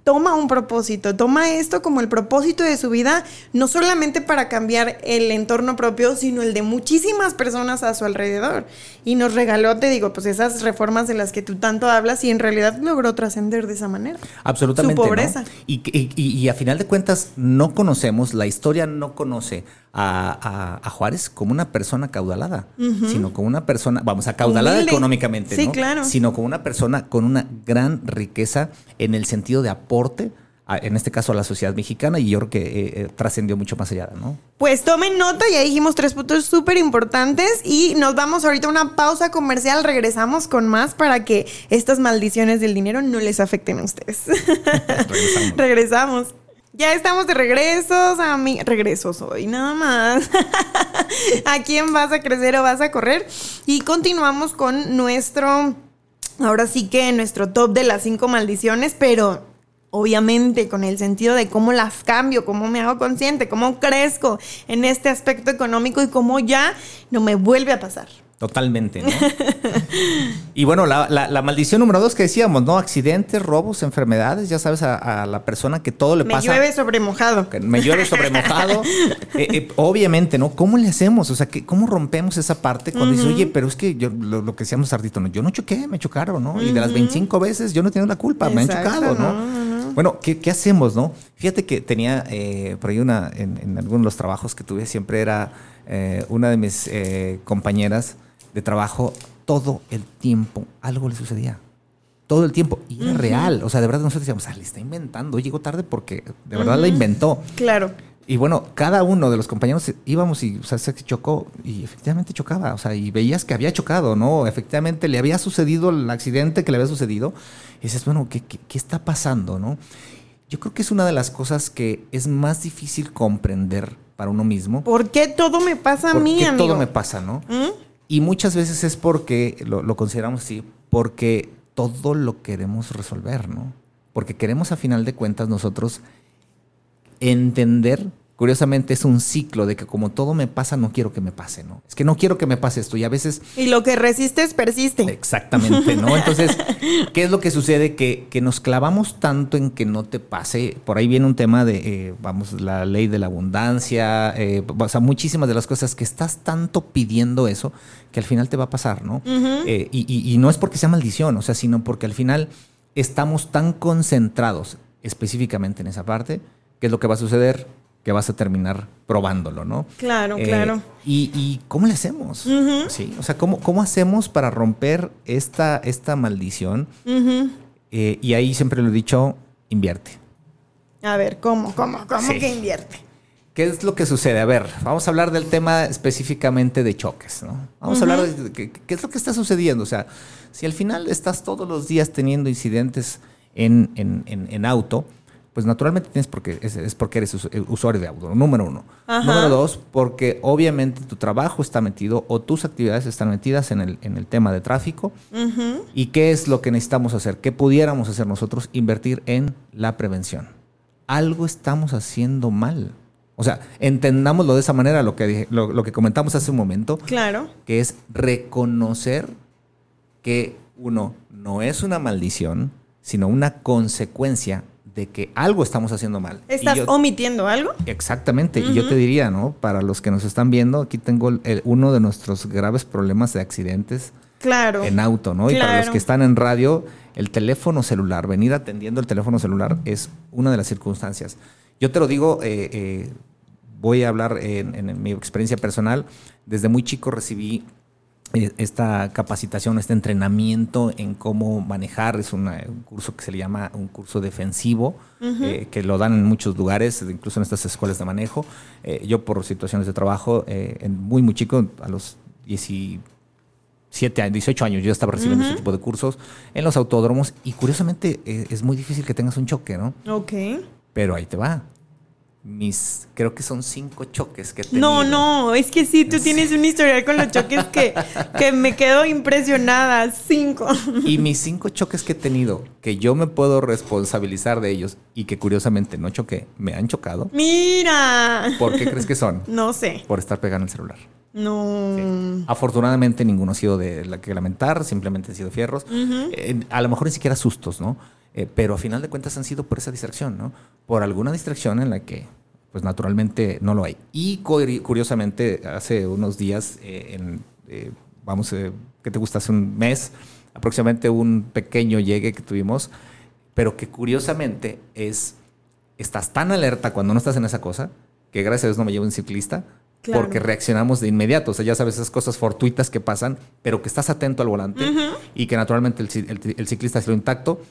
toma un propósito, toma esto como el propósito de su vida, no solamente para cambiar el entorno propio, sino el de muchísimas personas a su alrededor. Y nos regaló, te digo, pues esas reformas de las que tú tanto hablas y en realidad logró trascender de esa manera. Absolutamente. Su pobreza. Y, y, a final de cuentas no conocemos, la historia no conoce a, Juárez como una persona caudalada, sino como una persona, vamos, a caudalada económicamente, sí, claro. Sino como una persona con una gran riqueza en el sentido de aporte en este caso a la sociedad mexicana y yo creo que eh, eh, trascendió mucho más allá, ¿no? Pues tomen nota, ya dijimos tres puntos súper importantes y nos vamos ahorita a una pausa comercial, regresamos con más para que estas maldiciones del dinero no les afecten a ustedes. Regresamos. regresamos. Ya estamos de regresos, a mí. Regresos hoy, nada más. ¿A quién vas a crecer o vas a correr? Y continuamos con nuestro. Ahora sí que nuestro top de las cinco maldiciones, pero obviamente con el sentido de cómo las cambio, cómo me hago consciente, cómo crezco en este aspecto económico y cómo ya no me vuelve a pasar. Totalmente, ¿no? y bueno, la, maldición número dos que decíamos, ¿no? Accidentes, robos, enfermedades, ya sabes, a, la persona que todo le pasa. Me llueve sobre mojado. me llueve sobre mojado. Eh, eh, obviamente, ¿no? ¿Cómo le hacemos? O sea, ¿cómo rompemos esa parte cuando dices, oye, pero es que yo, lo, que decíamos Sardito, ¿no? Yo no choqué, me chocaron, ¿no? Y de las 25 veces yo no tengo la culpa, me han chocado, ¿no? Bueno, ¿qué, hacemos, no? Fíjate que tenía eh, por ahí una, en, en, algunos de los trabajos que tuve, siempre era una de mis compañeras de trabajo, todo el tiempo algo le sucedía. Todo el tiempo. Y era real. O sea, de verdad nosotros decíamos, ah, le está inventando. Llegó tarde porque de verdad la inventó. Claro. Y bueno, cada uno de los compañeros íbamos y o sea, se chocó y efectivamente chocaba. O sea, y veías que había chocado, ¿no? Efectivamente le había sucedido el accidente que le había sucedido. Y dices, bueno, ¿qué, qué, está pasando, no? Yo creo que es una de las cosas que es más difícil comprender para uno mismo. ¿Por qué todo me pasa a mí, ¿Por qué todo me pasa, no? ¿Mm? Y muchas veces es porque, lo, consideramos así, porque todo lo queremos resolver, ¿no? Porque queremos a final de cuentas nosotros entender curiosamente es un ciclo de que como todo me pasa, no quiero que me pase, ¿no? Es que no quiero que me pase esto y a veces... Y lo que resistes persiste. Exactamente, ¿no? Entonces, ¿qué es lo que sucede? Que, que, nos clavamos tanto en que no te pase. Por ahí viene un tema de, eh, vamos, la ley de la abundancia, eh, o sea, muchísimas de las cosas que estás tanto pidiendo eso que al final te va a pasar, ¿no? Eh, y, y no es porque sea maldición, o sea, sino porque al final estamos tan concentrados específicamente en esa parte, ¿qué es lo que va a suceder? Que vas a terminar probándolo, ¿no? Claro, eh, claro. Y, cómo le hacemos? ¿Sí? O sea, ¿cómo, ¿cómo hacemos para romper esta, esta maldición? Eh, y ahí siempre lo he dicho, invierte. A ver, ¿cómo, cómo, cómo que invierte? ¿Qué es lo que sucede? A ver, vamos a hablar del tema específicamente de choques, ¿no? Vamos a hablar de qué, es lo que está sucediendo. O sea, si al final estás todos los días teniendo incidentes en, en, en auto, pues naturalmente tienes porque es, porque eres eh, usuario de auto, número uno. Número dos, porque obviamente tu trabajo está metido o tus actividades están metidas en el, en el tema de tráfico. ¿Y qué es lo que necesitamos hacer? ¿Qué pudiéramos hacer nosotros? Invertir en la prevención. Algo estamos haciendo mal. O sea, entendámoslo de esa manera, lo que, lo, lo que comentamos hace un momento. Claro. Que es reconocer que uno no es una maldición, sino una consecuencia de que algo estamos haciendo mal. ¿Estás omitiendo algo? Exactamente. Y yo te diría, ¿no? Para los que nos están viendo, aquí tengo uno de nuestros graves problemas de accidentes claro. en auto, ¿no? Y para los que están en radio, el teléfono celular, venir atendiendo el teléfono celular es una de las circunstancias. Yo te lo digo, eh, eh, voy a hablar en mi experiencia personal. Desde muy chico recibí esta capacitación, este entrenamiento en cómo manejar, es un curso que se le llama un curso defensivo, eh, que lo dan en muchos lugares, incluso en estas escuelas de manejo. Eh, yo por situaciones de trabajo, en muy, muy chico, a los 17 años, 18 años, yo estaba recibiendo este tipo de cursos en los autódromos y curiosamente es muy difícil que tengas un choque, ¿no? Ok. Pero ahí te va mis, creo que son cinco choques que he tenido. No, no, es que sí, tú tienes un historial con los choques que, que me quedo impresionada. Cinco. Y mis cinco choques que he tenido, que yo me puedo responsabilizar de ellos y que curiosamente no choqué, me han chocado. Mira. ¿Por qué crees que son? No sé. Por estar pegando el celular. No. Afortunadamente ninguno ha sido de la que lamentar, simplemente han sido fierros. Eh, a lo mejor ni siquiera sustos, ¿no? Eh, pero a final de cuentas han sido por esa distracción, ¿no? Por alguna distracción en la que, pues naturalmente no lo hay. Y curiosamente, hace unos días, eh, en, eh, vamos, ¿qué te gusta? Hace un mes, aproximadamente un pequeño llegue que tuvimos, pero que curiosamente es, estás tan alerta cuando no estás en esa cosa, que gracias a Dios no me llevo un ciclista, porque reaccionamos de inmediato. O sea, ya sabes esas cosas fortuitas que pasan, pero que estás atento al volante y que naturalmente el, el, el ciclista ha sido intacto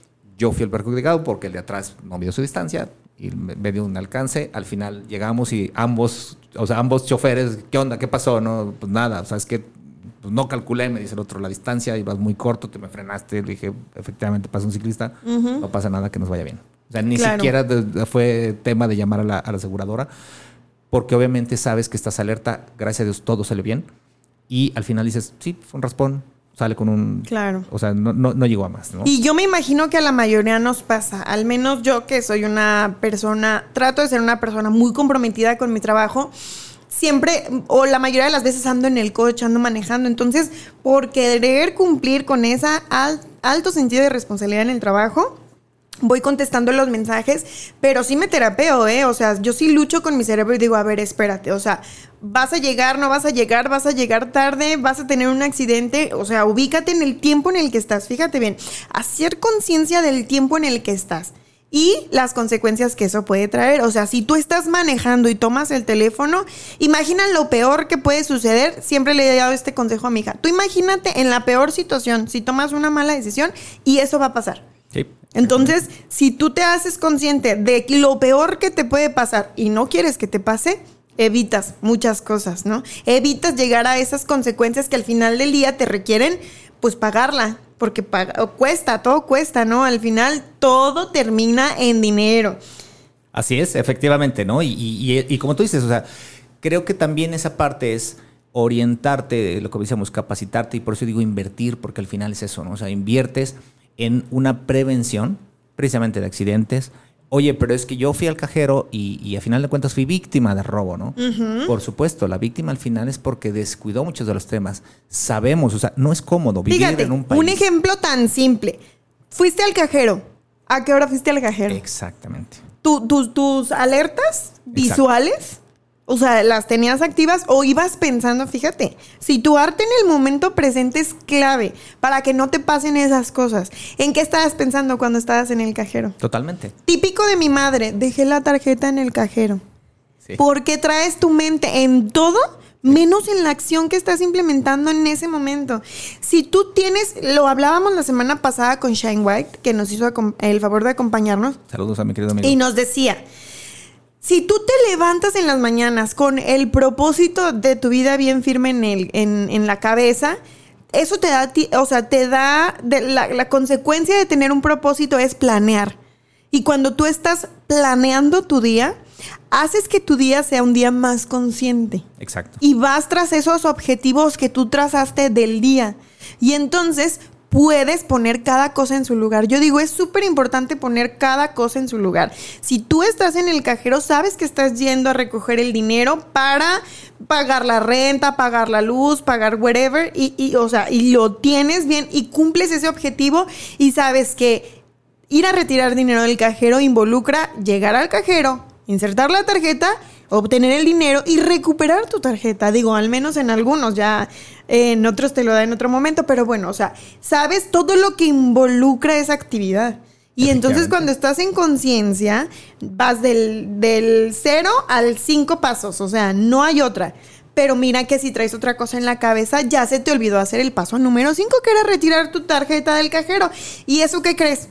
Yo fui el perjudicado porque el de atrás no midió su distancia y me, dio un alcance. Al final llegamos y ambos, o sea, ambos choferes, ¿qué onda? ¿Qué pasó? No, pues nada, o sea, es que pues no calculé, me dice el otro, la distancia, ibas muy corto, te me frenaste, le dije, efectivamente pasa un ciclista, no pasa nada, que nos vaya bien. O sea, ni siquiera fue tema de llamar a la, a la, aseguradora, porque obviamente sabes que estás alerta, gracias a Dios todo sale bien, y al final dices, sí, fue un raspón, sale con un... Claro. O sea, no, no, no llegó a más, ¿no? Y yo me imagino que a la mayoría nos pasa, al menos yo que soy una persona, trato de ser una persona muy comprometida con mi trabajo, siempre o la mayoría de las veces ando en el coche, ando manejando. Entonces, por querer cumplir con esa alto sentido de responsabilidad en el trabajo, voy contestando los mensajes, pero sí me terapeo, ¿eh? O sea, yo sí lucho con mi cerebro y digo, a ver, espérate, o sea, vas a llegar, no vas a llegar, vas a llegar tarde, vas a tener un accidente, o sea, ubícate en el tiempo en el que estás, fíjate bien, hacer conciencia del tiempo en el que estás y las consecuencias que eso puede traer. O sea, si tú estás manejando y tomas el teléfono, imagina lo peor que puede suceder. Siempre le he dado este consejo a mi hija. Tú imagínate en la peor situación, si tomas una mala decisión y eso va a pasar. Sí. Entonces, si tú te haces consciente de lo peor que te puede pasar y no quieres que te pase, evitas muchas cosas, ¿no? Evitas llegar a esas consecuencias que al final del día te requieren, pues pagarla, porque cuesta, todo cuesta, ¿no? Al final todo termina en dinero. Así es, efectivamente, ¿no? Y, como tú dices, o sea, creo que también esa parte es orientarte, lo que decíamos, capacitarte, y por eso digo invertir, porque al final es eso, ¿no? O sea, inviertes en una prevención precisamente de accidentes, Oye, pero es que yo fui al cajero y, a final de cuentas fui víctima de robo, ¿no? Por supuesto, la víctima al final es porque descuidó muchos de los temas. Sabemos, o sea, no es cómodo vivir en un país. Un ejemplo tan simple. Fuiste al cajero. ¿A qué hora fuiste al cajero? Exactamente. tus alertas visuales o sea, las tenías activas o ibas pensando, fíjate, situarte en el momento presente es clave para que no te pasen esas cosas. ¿En qué estabas pensando cuando estabas en el cajero? Totalmente. Típico de mi madre, dejé la tarjeta en el cajero. Sí. Porque traes tu mente en todo menos en la acción que estás implementando en ese momento. Si tú tienes, lo hablábamos la semana pasada con Shine White, que nos hizo el favor de acompañarnos. Saludos a mi querido amigo. Y nos decía, si tú te levantas en las mañanas con el propósito de tu vida bien firme en, el, en, la cabeza, eso te da, o sea, te da, la, la consecuencia de tener un propósito es planear. Y cuando tú estás planeando tu día, haces que tu día sea un día más consciente. Exacto. Y vas tras esos objetivos que tú trazaste del día. Y entonces puedes poner cada cosa en su lugar. Yo digo, es súper importante poner cada cosa en su lugar. Si tú estás en el cajero, sabes que estás yendo a recoger el dinero para pagar la renta, pagar la luz, pagar whatever, y, y o sea, y lo tienes bien y cumples ese objetivo y sabes que ir a retirar dinero del cajero involucra llegar al cajero, insertar la tarjeta obtener el dinero y recuperar tu tarjeta. Digo, al menos en algunos, ya en otros te lo da en otro momento, pero bueno, o sea, sabes todo lo que involucra esa actividad. Y entonces cuando estás en conciencia, vas del, del cero al cinco pasos, o sea, no hay otra. Pero mira que si traes otra cosa en la cabeza, ya se te olvidó hacer el paso número cinco, que era retirar tu tarjeta del cajero. ¿Y eso qué crees?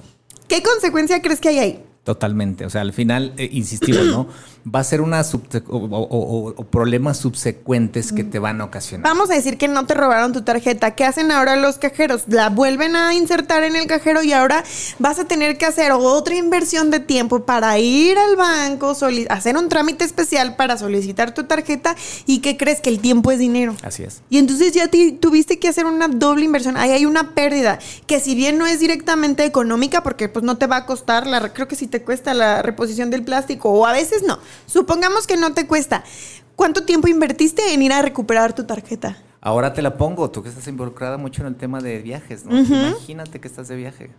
¿Qué consecuencia crees que hay ahí? Totalmente. O sea, al final, eh, insistimos, ¿no? Va a ser una o, problemas subsecuentes que te van a ocasionar. Vamos a decir que no te robaron tu tarjeta. ¿Qué hacen ahora los cajeros? La vuelven a insertar en el cajero y ahora vas a tener que hacer otra inversión de tiempo para ir al banco, hacer un trámite especial para solicitar tu tarjeta y que crees que el tiempo es dinero. Así es. Y entonces ya tuviste que hacer una doble inversión. Ahí hay una pérdida que si bien no es directamente económica porque pues no te va a costar, la, creo que si te cuesta la reposición del plástico o a veces no. Supongamos que no te cuesta. ¿Cuánto tiempo invertiste en ir a recuperar tu tarjeta? Ahora te la pongo, tú que estás involucrada mucho en el tema de viajes, ¿no? Imagínate que estás de viaje.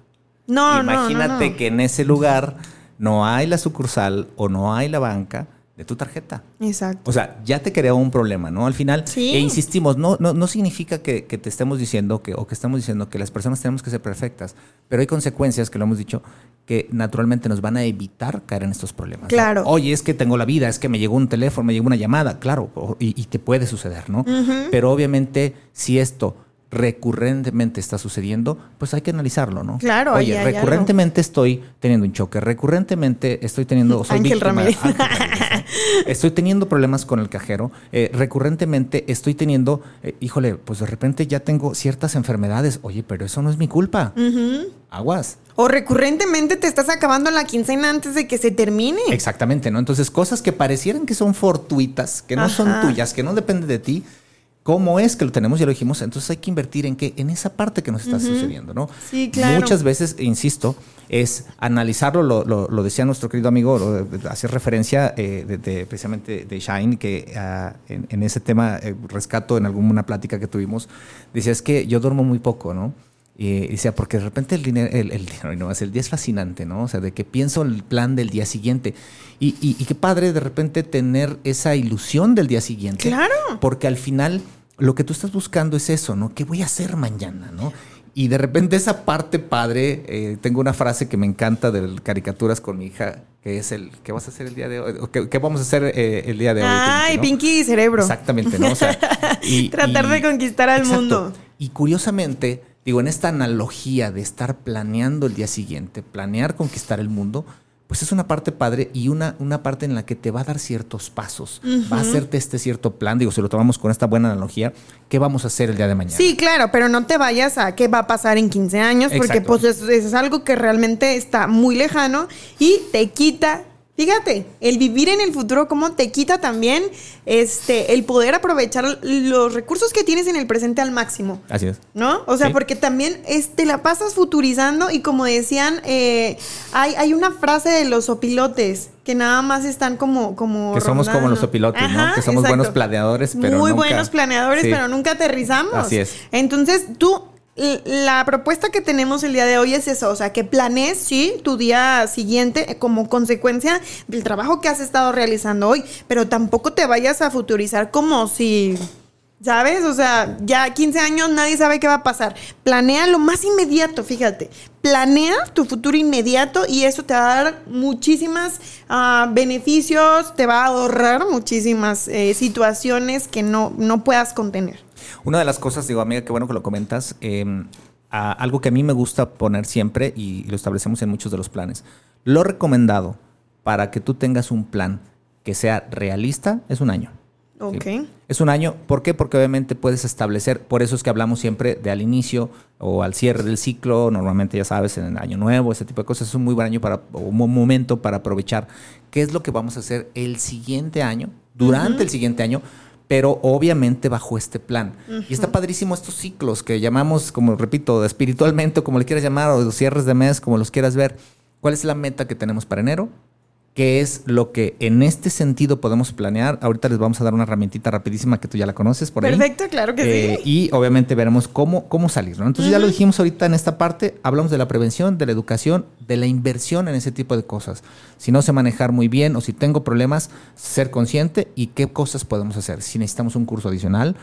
No, Imagínate no, que en ese lugar no hay la sucursal o no hay la banca de tu tarjeta. Exacto. O sea, ya te creó un problema, ¿no? Al final, e insistimos, no, no, no significa que, te estemos diciendo que, o que estamos diciendo que las personas tenemos que ser perfectas, pero hay consecuencias, que lo hemos dicho, que naturalmente nos van a evitar caer en estos problemas. Claro. Oye, es que tengo la vida, es que me llegó un teléfono, me llegó una llamada, claro, y, te puede suceder, ¿no? Pero obviamente, si esto recurrentemente está sucediendo, pues hay que analizarlo, ¿no? Claro, Oye, recurrentemente estoy teniendo un choque, recurrentemente estoy teniendo... Ángel Ramírez. Estoy teniendo problemas con el cajero, eh, recurrentemente estoy teniendo, eh, híjole, pues de repente ya tengo ciertas enfermedades, oye, pero eso no es mi culpa. Aguas. O recurrentemente te estás acabando la quincena antes de que se termine. Exactamente, ¿no? Entonces, cosas que parecieran que son fortuitas, que no son tuyas, que no dependen de ti, ¿Cómo es que lo tenemos? Ya lo dijimos. Entonces hay que invertir en qué? En esa parte que nos está sucediendo, ¿no? Sí, claro. Muchas veces, insisto, es analizarlo, lo, decía nuestro querido amigo, hace referencia eh, de, precisamente de Shine, que ah, en, ese tema, eh, rescato en alguna plática que tuvimos, decía, es que yo duermo muy poco, ¿no? Y decía, porque de repente el dinero, el, el, no, el día es fascinante, ¿no? O sea, de que pienso en el plan del día siguiente. Y, y, qué padre de repente tener esa ilusión del día siguiente. Claro. Porque al final lo que tú estás buscando es eso, ¿no? ¿Qué voy a hacer mañana, no? Y de repente esa parte padre, eh, tengo una frase que me encanta de caricaturas con mi hija, que es el, ¿qué vas a hacer el día de hoy? ¿Qué, vamos a hacer eh, el día de hoy? Ay, Pinky, cerebro. Exactamente, ¿no? O sea, y, Tratar de conquistar al mundo. Y curiosamente, digo, en esta analogía de estar planeando el día siguiente, planear conquistar el mundo, pues es una parte padre y una, una parte en la que te va a dar ciertos pasos, va a hacerte este cierto plan, digo, si lo tomamos con esta buena analogía, ¿qué vamos a hacer el día de mañana? Sí, claro, pero no te vayas a qué va a pasar en 15 años, porque pues es algo que realmente está muy lejano y te quita Fíjate, el vivir en el futuro, cómo te quita también este, el poder aprovechar los recursos que tienes en el presente al máximo. Así es. ¿No? O sea, porque también te la pasas futurizando y como decían, eh, hay, hay una frase de los opilotes que nada más están como... como que somos como los opilotes, ¿no? Que somos buenos planeadores, pero Muy buenos planeadores, pero nunca aterrizamos. Así es. Entonces, tú la propuesta que tenemos el día de hoy es eso, o sea, que planees, sí, tu día siguiente como consecuencia del trabajo que has estado realizando hoy, pero tampoco te vayas a futurizar como si, ¿sabes? O sea, ya 15 años nadie sabe qué va a pasar. Planea lo más inmediato, fíjate. Planea tu futuro inmediato y eso te va a dar muchísimos ah, beneficios, te va a ahorrar muchísimas eh, situaciones que no, no puedas contener. Una de las cosas, digo, amiga, qué bueno que lo comentas, em, algo que a mí me gusta poner siempre y lo establecemos en muchos de los planes. Lo recomendado para que tú tengas un plan que sea realista es un año. Ok. Es un año. ¿Por qué? Porque obviamente puedes establecer, por eso es que hablamos siempre de al inicio o al cierre del ciclo, normalmente ya sabes, en el año nuevo, ese tipo de cosas. Es un muy buen año para, un momento para aprovechar qué es lo que vamos a hacer el siguiente año, durante el siguiente año, pero obviamente bajo este plan. Y está padrísimo estos ciclos que llamamos, como repito, espiritualmente, como le quieras llamar, o los cierres de mes, como los quieras ver. ¿Cuál es la meta que tenemos para enero? qué es lo que en este sentido podemos planear. Ahorita les vamos a dar una herramientita rapidísima que tú ya la conoces por ahí. Perfecto, claro que sí. Eh, y obviamente veremos cómo, cómo salir, ¿no? Entonces ya lo dijimos ahorita en esta parte, hablamos de la prevención, de la educación, de la inversión en ese tipo de cosas. Si no sé manejar muy bien o si tengo problemas, ser consciente y qué cosas podemos hacer. Si necesitamos un curso adicional,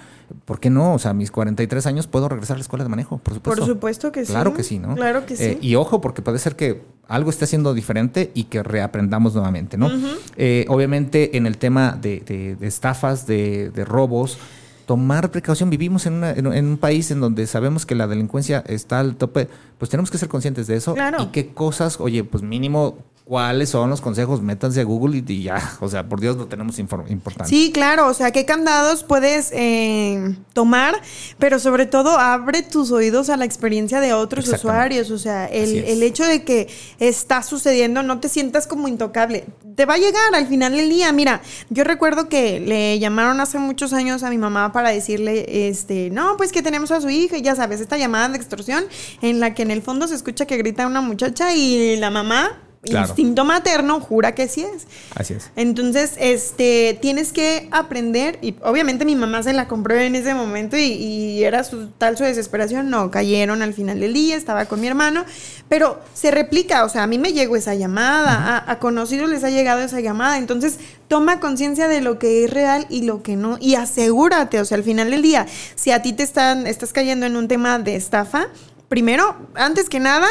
¿por qué no? O sea, a mis 43 años puedo regresar a la escuela de manejo, por supuesto. Por supuesto que sí. Claro que sí, ¿no? Claro que eh, sí. y ojo, porque puede ser que algo esté haciendo diferente y que reaprendamos nuevamente, ¿no? Eh, obviamente en el tema de, estafas, de, robos, tomar precaución. Vivimos en, un país en donde sabemos que la delincuencia está al tope, pues tenemos que ser conscientes de eso claro. y qué cosas, oye, pues mínimo cuáles son los consejos, métanse a Google y, ya, o sea, por Dios lo tenemos importante. Sí, claro, o sea, qué candados puedes eh, tomar, pero sobre todo abre tus oídos a la experiencia de otros usuarios, o sea, el, el, hecho de que está sucediendo, no te sientas como intocable, te va a llegar al final del día, mira, yo recuerdo que le llamaron hace muchos años a mi mamá para decirle, este, no, pues que tenemos a su hija, y ya sabes, esta llamada de extorsión en la que en el fondo se escucha que grita una muchacha y la mamá instinto materno jura que sí es. Así es. Entonces, este, tienes que aprender, y obviamente mi mamá se la compró en ese momento y, era su, tal su desesperación, no, cayeron al final del día, estaba con mi hermano, pero se replica, o sea, a mí me llegó esa llamada, a, a, conocidos les ha llegado esa llamada, entonces toma conciencia de lo que es real y lo que no, y asegúrate, o sea, al final del día, si a ti te están, estás cayendo en un tema de estafa, primero, antes que nada,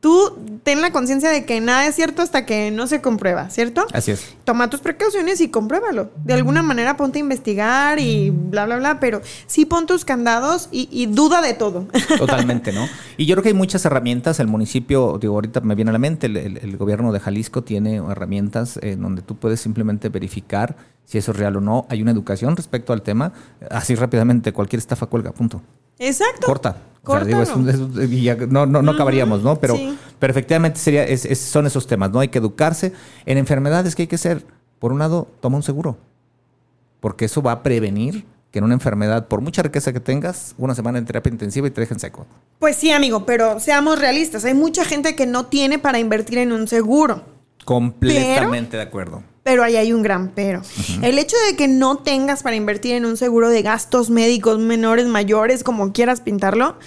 tú ten la conciencia de que nada es cierto hasta que no se comprueba, ¿cierto? Así es. Toma tus precauciones y compruébalo. De alguna manera ponte a investigar y bla, bla, bla, pero sí pon tus candados y, duda de todo. Totalmente, ¿no? Y yo creo que hay muchas herramientas. El municipio, digo, ahorita me viene a la mente, el, gobierno de Jalisco tiene herramientas en donde tú puedes simplemente verificar si eso es real o no. Hay una educación respecto al tema. Así rápidamente, cualquier estafa cuelga, punto. Exacto. Corta. no, no, no acabaríamos, ¿no? Pero, efectivamente sería, son esos temas, ¿no? Hay que educarse. En enfermedades, que hay que hacer? Por un lado, toma un seguro. Porque eso va a prevenir que en una enfermedad, por mucha riqueza que tengas, una semana en terapia intensiva y te dejen seco. Pues sí, amigo, pero seamos realistas. Hay mucha gente que no tiene para invertir en un seguro. Completamente de acuerdo. Pero ahí hay un gran pero. El hecho de que no tengas para invertir en un seguro de gastos médicos menores, mayores, como quieras pintarlo,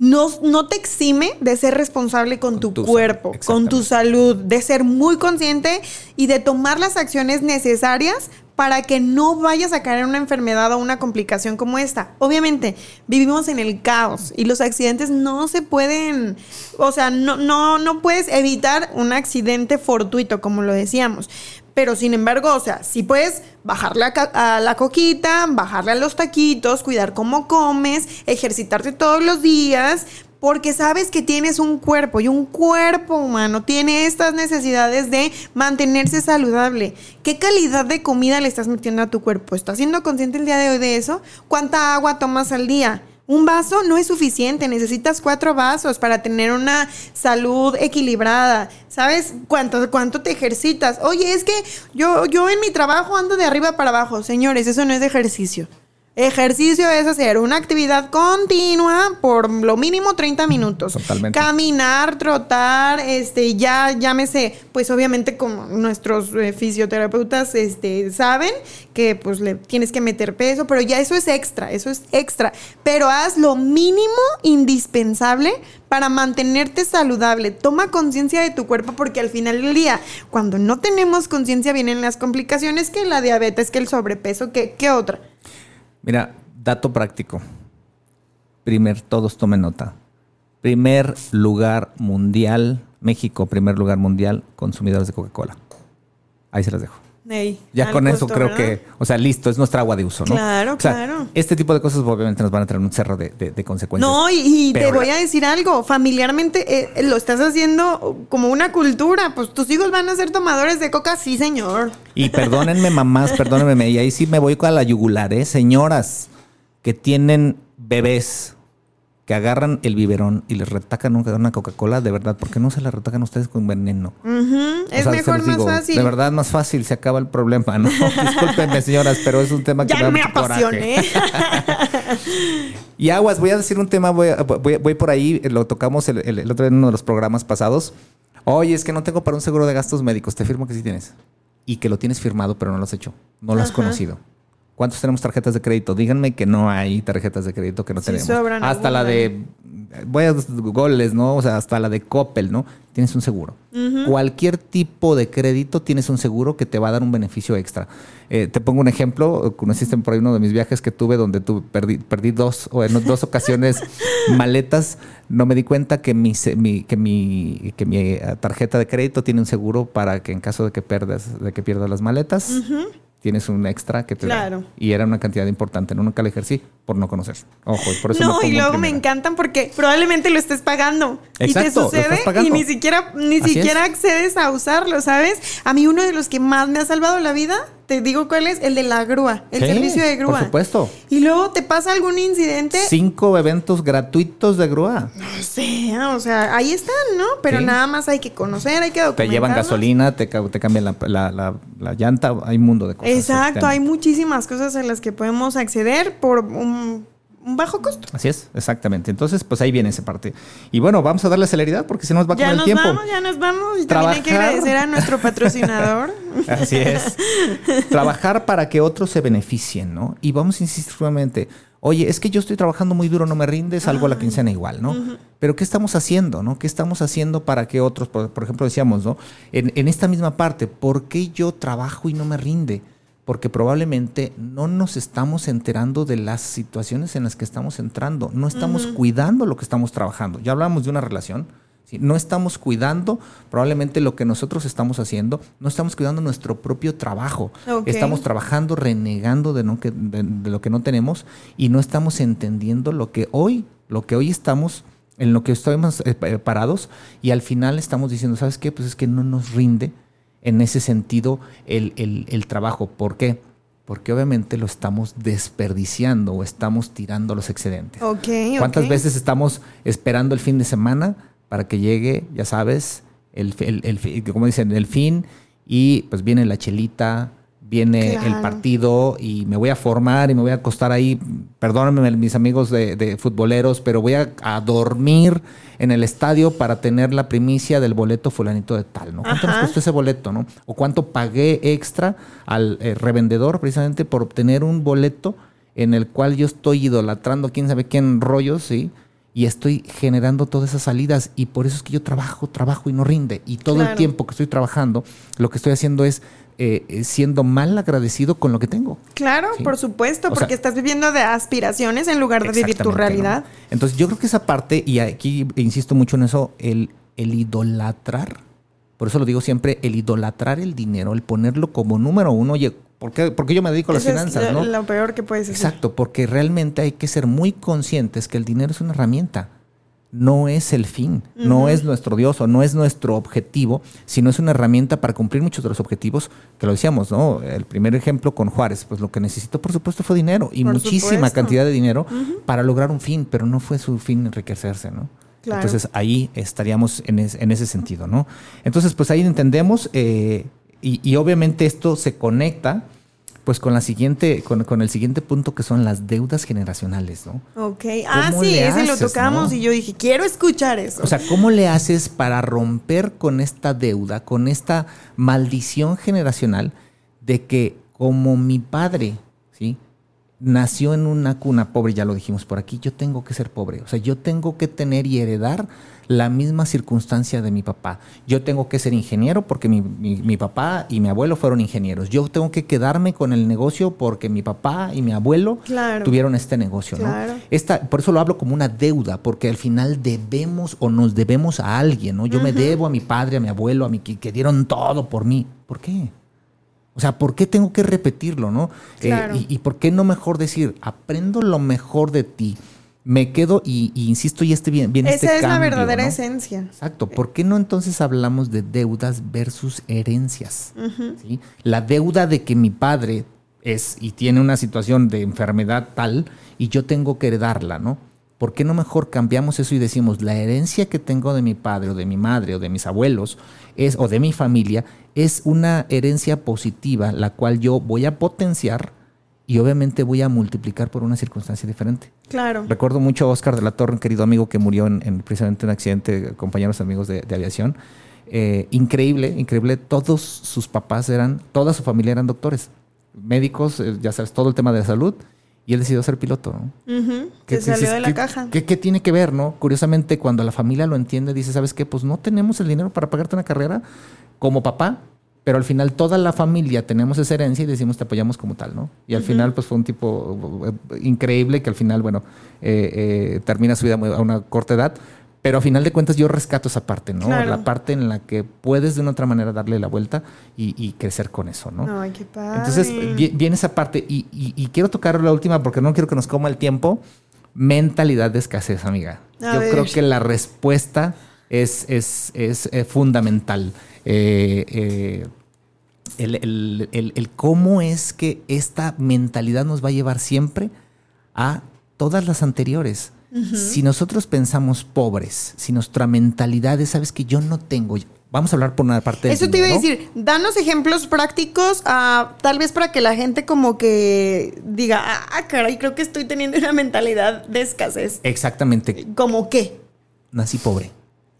no, no te exime de ser responsable con, tu, cuerpo, con tu salud, de ser muy consciente y de tomar las acciones necesarias para que no vayas a caer en una enfermedad o una complicación como esta. Obviamente, vivimos en el caos y los accidentes no se pueden, o sea, no, no, no puedes evitar un accidente fortuito, como lo decíamos. Pero sin embargo, o sea, si puedes bajarle a, la coquita, bajarle a los taquitos, cuidar cómo comes, ejercitarte todos los días, porque sabes que tienes un cuerpo y un cuerpo humano tiene estas necesidades de mantenerse saludable. ¿Qué calidad de comida le estás metiendo a tu cuerpo? ¿Estás siendo consciente el día de hoy de eso? ¿Cuánta agua tomas al día? Un vaso no es suficiente, necesitas cuatro vasos para tener una salud equilibrada. ¿Sabes cuánto, cuánto te ejercitas? Oye, es que yo, yo en mi trabajo ando de arriba para abajo. Señores, eso no es ejercicio. Ejercicio es hacer una actividad continua por lo mínimo 30 minutos. Totalmente. Caminar, trotar, este, ya llámese, pues obviamente como nuestros eh, fisioterapeutas este, saben que pues le tienes que meter peso, pero ya eso es extra, eso es extra. Pero haz lo mínimo indispensable para mantenerte saludable. Toma conciencia de tu cuerpo porque al final del día, cuando no tenemos conciencia vienen las complicaciones que la diabetes, que el sobrepeso, que, que otra. Mira, dato práctico. Primer, todos tomen nota. Primer lugar mundial, México, primer lugar mundial, consumidores de Coca-Cola. Ahí se las dejo ya con eso creo que, o sea, listo, es nuestra agua de uso, ¿no? Claro, claro. Este tipo de cosas obviamente nos van a traer un cerro de, consecuencias. No, y, te voy a decir algo, familiarmente eh, lo estás haciendo como una cultura, pues tus hijos van a ser tomadores de coca, sí, señor. Y perdónenme mamás, perdónenme, y ahí sí me voy con la yugular, ¿eh? Señoras que tienen bebés que agarran el biberón y les retacan una Coca-Cola, de verdad, ¿por qué no se la retacan ustedes con veneno? Es mejor, más fácil. De verdad, más fácil, se acaba el problema, ¿no? Discúlpenme, señoras, pero es un tema que ya me, apasioné. y aguas, voy a decir un tema, voy, voy, por ahí, lo tocamos el, otro día en uno de los programas pasados. Oye, es que no tengo para un seguro de gastos médicos, te firmo que sí tienes. Y que lo tienes firmado, pero no lo has hecho, no lo has conocido. ¿Cuántos tenemos tarjetas de crédito? Díganme que no hay tarjetas de crédito que no tenemos. hasta la de voy a goles, ¿no? O sea, hasta la de Coppel, ¿no? Tienes un seguro. Cualquier tipo de crédito tienes un seguro que te va a dar un beneficio extra. Eh, te pongo un ejemplo. Conociste por ahí uno de mis viajes que tuve donde tuve, perdí, perdí dos o en dos ocasiones maletas. No me di cuenta que mi, que mi, que mi eh, tarjeta de crédito tiene un seguro para que en caso de que pierdas, de que pierdas las maletas, tienes un extra que te claro. Y era una cantidad importante. No nunca la ejercí por no conocer. Ojo, por eso No, y luego me encantan porque probablemente lo estés pagando. Exacto, y te sucede y ni siquiera, ni siquiera accedes a usarlo, ¿sabes? A mí uno de los que más me ha salvado la vida te digo cuál es, el de la grúa, el servicio de grúa. Por supuesto. Y luego te pasa algún incidente. Cinco eventos gratuitos de grúa. No sé, o sea, ahí están, ¿no? Pero nada más hay que conocer, hay que documentar. Te llevan gasolina, te, te cambian la, llanta, hay un mundo de cosas. Exacto, hay muchísimas cosas en las que podemos acceder por un un bajo costo. Así es, exactamente. Entonces, pues ahí viene esa parte. Y bueno, vamos a darle celeridad porque si nos va con el tiempo. Ya nos vamos, ya nos vamos. Y también hay que agradecer a nuestro patrocinador. Así es. Trabajar para que otros se beneficien, ¿no? Y vamos a insistir nuevamente. Oye, es que yo estoy trabajando muy duro, no me rindes, algo a la quincena igual, ¿no? Pero ¿qué estamos haciendo, no? ¿Qué estamos haciendo para que otros, por, ejemplo, decíamos, ¿no? En, en esta misma parte, ¿por qué yo trabajo y no me rinde? Porque probablemente no nos estamos enterando de las situaciones en las que estamos entrando, no estamos cuidando lo que estamos trabajando. Ya hablamos de una relación, no estamos cuidando probablemente lo que nosotros estamos haciendo, no estamos cuidando nuestro propio trabajo, estamos trabajando renegando de, de lo que no tenemos y no estamos entendiendo lo que hoy, lo que hoy estamos en lo que estamos eh, parados y al final estamos diciendo, ¿sabes qué? Pues es que no nos rinde en ese sentido el, el, trabajo. ¿Por qué? Porque obviamente lo estamos desperdiciando o estamos tirando los excedentes. ¿Cuántas veces estamos esperando el fin de semana para que llegue, ya sabes, el, el, como dicen, el fin y pues viene la chelita, viene el partido y me voy a formar y me voy a acostar ahí, perdónenme mis amigos de, futboleros, pero voy a, dormir en el estadio para tener la primicia del boleto fulanito de tal, ¿no? ¿Cuánto nos costó ese boleto, no? O cuánto pagué extra al eh, revendedor precisamente por obtener un boleto en el cual yo estoy idolatrando quién sabe quién rollos, ¿sí? y estoy generando todas esas salidas y por eso es que yo trabajo, trabajo y no rinde. Y todo el tiempo que estoy trabajando, lo que estoy haciendo es eh, eh, siendo mal agradecido con lo que tengo. Claro, por supuesto, porque estás viviendo de aspiraciones en lugar de vivir tu realidad. Entonces yo creo que esa parte, y aquí insisto mucho en eso, el, el idolatrar, por eso lo digo siempre, el idolatrar el dinero, el ponerlo como número uno, oye, ¿por qué, porque yo me dedico a las finanzas? Es lo, lo peor que puedes hacer. Exacto, porque realmente hay que ser muy conscientes que el dinero es una herramienta no es el fin, no es nuestro Dios o no es nuestro objetivo, sino es una herramienta para cumplir muchos de los objetivos que lo decíamos, ¿no? El primer ejemplo con Juárez, pues lo que necesitó, por supuesto, fue dinero y muchísima cantidad de dinero para lograr un fin, pero no fue su fin enriquecerse, ¿no? Entonces ahí estaríamos en, ese sentido, ¿no? Entonces, pues ahí entendemos eh, y, y obviamente esto se conecta pues con la siguiente, con, el siguiente punto que son las deudas generacionales, ¿no? Ok. Ah, sí, ese lo tocamos y yo dije, quiero escuchar eso. O sea, ¿cómo le haces para romper con esta deuda, con esta maldición generacional de que como mi padre, ¿sí? Nació en una cuna pobre, ya lo dijimos por aquí, yo tengo que ser pobre. O sea, yo tengo que tener y heredar la misma circunstancia de mi papá. Yo tengo que ser ingeniero porque mi, papá y mi abuelo fueron ingenieros. Yo tengo que quedarme con el negocio porque mi papá y mi abuelo tuvieron este negocio. Esta, por eso lo hablo como una deuda, porque al final debemos o nos debemos a alguien. ¿no? Yo me debo a mi padre, a mi abuelo, a mi que, dieron todo por mí. ¿Por qué? O sea, ¿por qué tengo que repetirlo, no? Eh, y, y, por qué no mejor decir, aprendo lo mejor de ti, me quedo y, insisto, y este bien, Esa este es la verdadera esencia. Exacto. ¿Por qué no entonces hablamos de deudas versus herencias? La deuda de que mi padre es y tiene una situación de enfermedad tal y yo tengo que heredarla, ¿no? ¿Por qué no mejor cambiamos eso y decimos la herencia que tengo de mi padre o de mi madre o de mis abuelos es o de mi familia es una herencia positiva la cual yo voy a potenciar y obviamente voy a multiplicar por una circunstancia diferente. Claro. Recuerdo mucho a Oscar de la Torre, un querido amigo que murió en, precisamente un accidente, compañeros amigos de, aviación. Eh, increíble, increíble. Todos sus papás eran, toda su familia eran doctores, médicos, eh, ya sabes, todo el tema de la salud. Y él decidió ser piloto, ¿no? que salió de la caja. ¿qué, ¿qué, tiene que ver, no? Curiosamente, cuando la familia lo entiende, dice, ¿sabes qué? Pues no tenemos el dinero para pagarte una carrera como papá, pero al final toda la familia tenemos esa herencia y decimos te apoyamos como tal, ¿no? Y al final pues fue un tipo eh, increíble que al final, bueno, eh, eh, termina su vida a una corta edad, pero a final de cuentas yo rescato esa parte, ¿no? La parte en la que puedes de una otra manera darle la vuelta y, crecer con eso, ¿no? Ay, qué padre. Entonces viene esa parte y, quiero tocar la última porque no quiero que nos coma el tiempo. Mentalidad de escasez, amiga. yo creo que la respuesta es, es, es fundamental. Eh, eh, el, cómo es que esta mentalidad nos va a llevar siempre a todas las anteriores. Si nosotros pensamos pobres, si nuestra mentalidad es, sabes que yo no tengo, vamos a hablar por una parte. Eso te iba a decir, danos ejemplos prácticos, ah, tal vez para que la gente como que diga, ah, caray, creo que estoy teniendo una mentalidad de escasez. Exactamente. ¿Cómo qué? Nací pobre.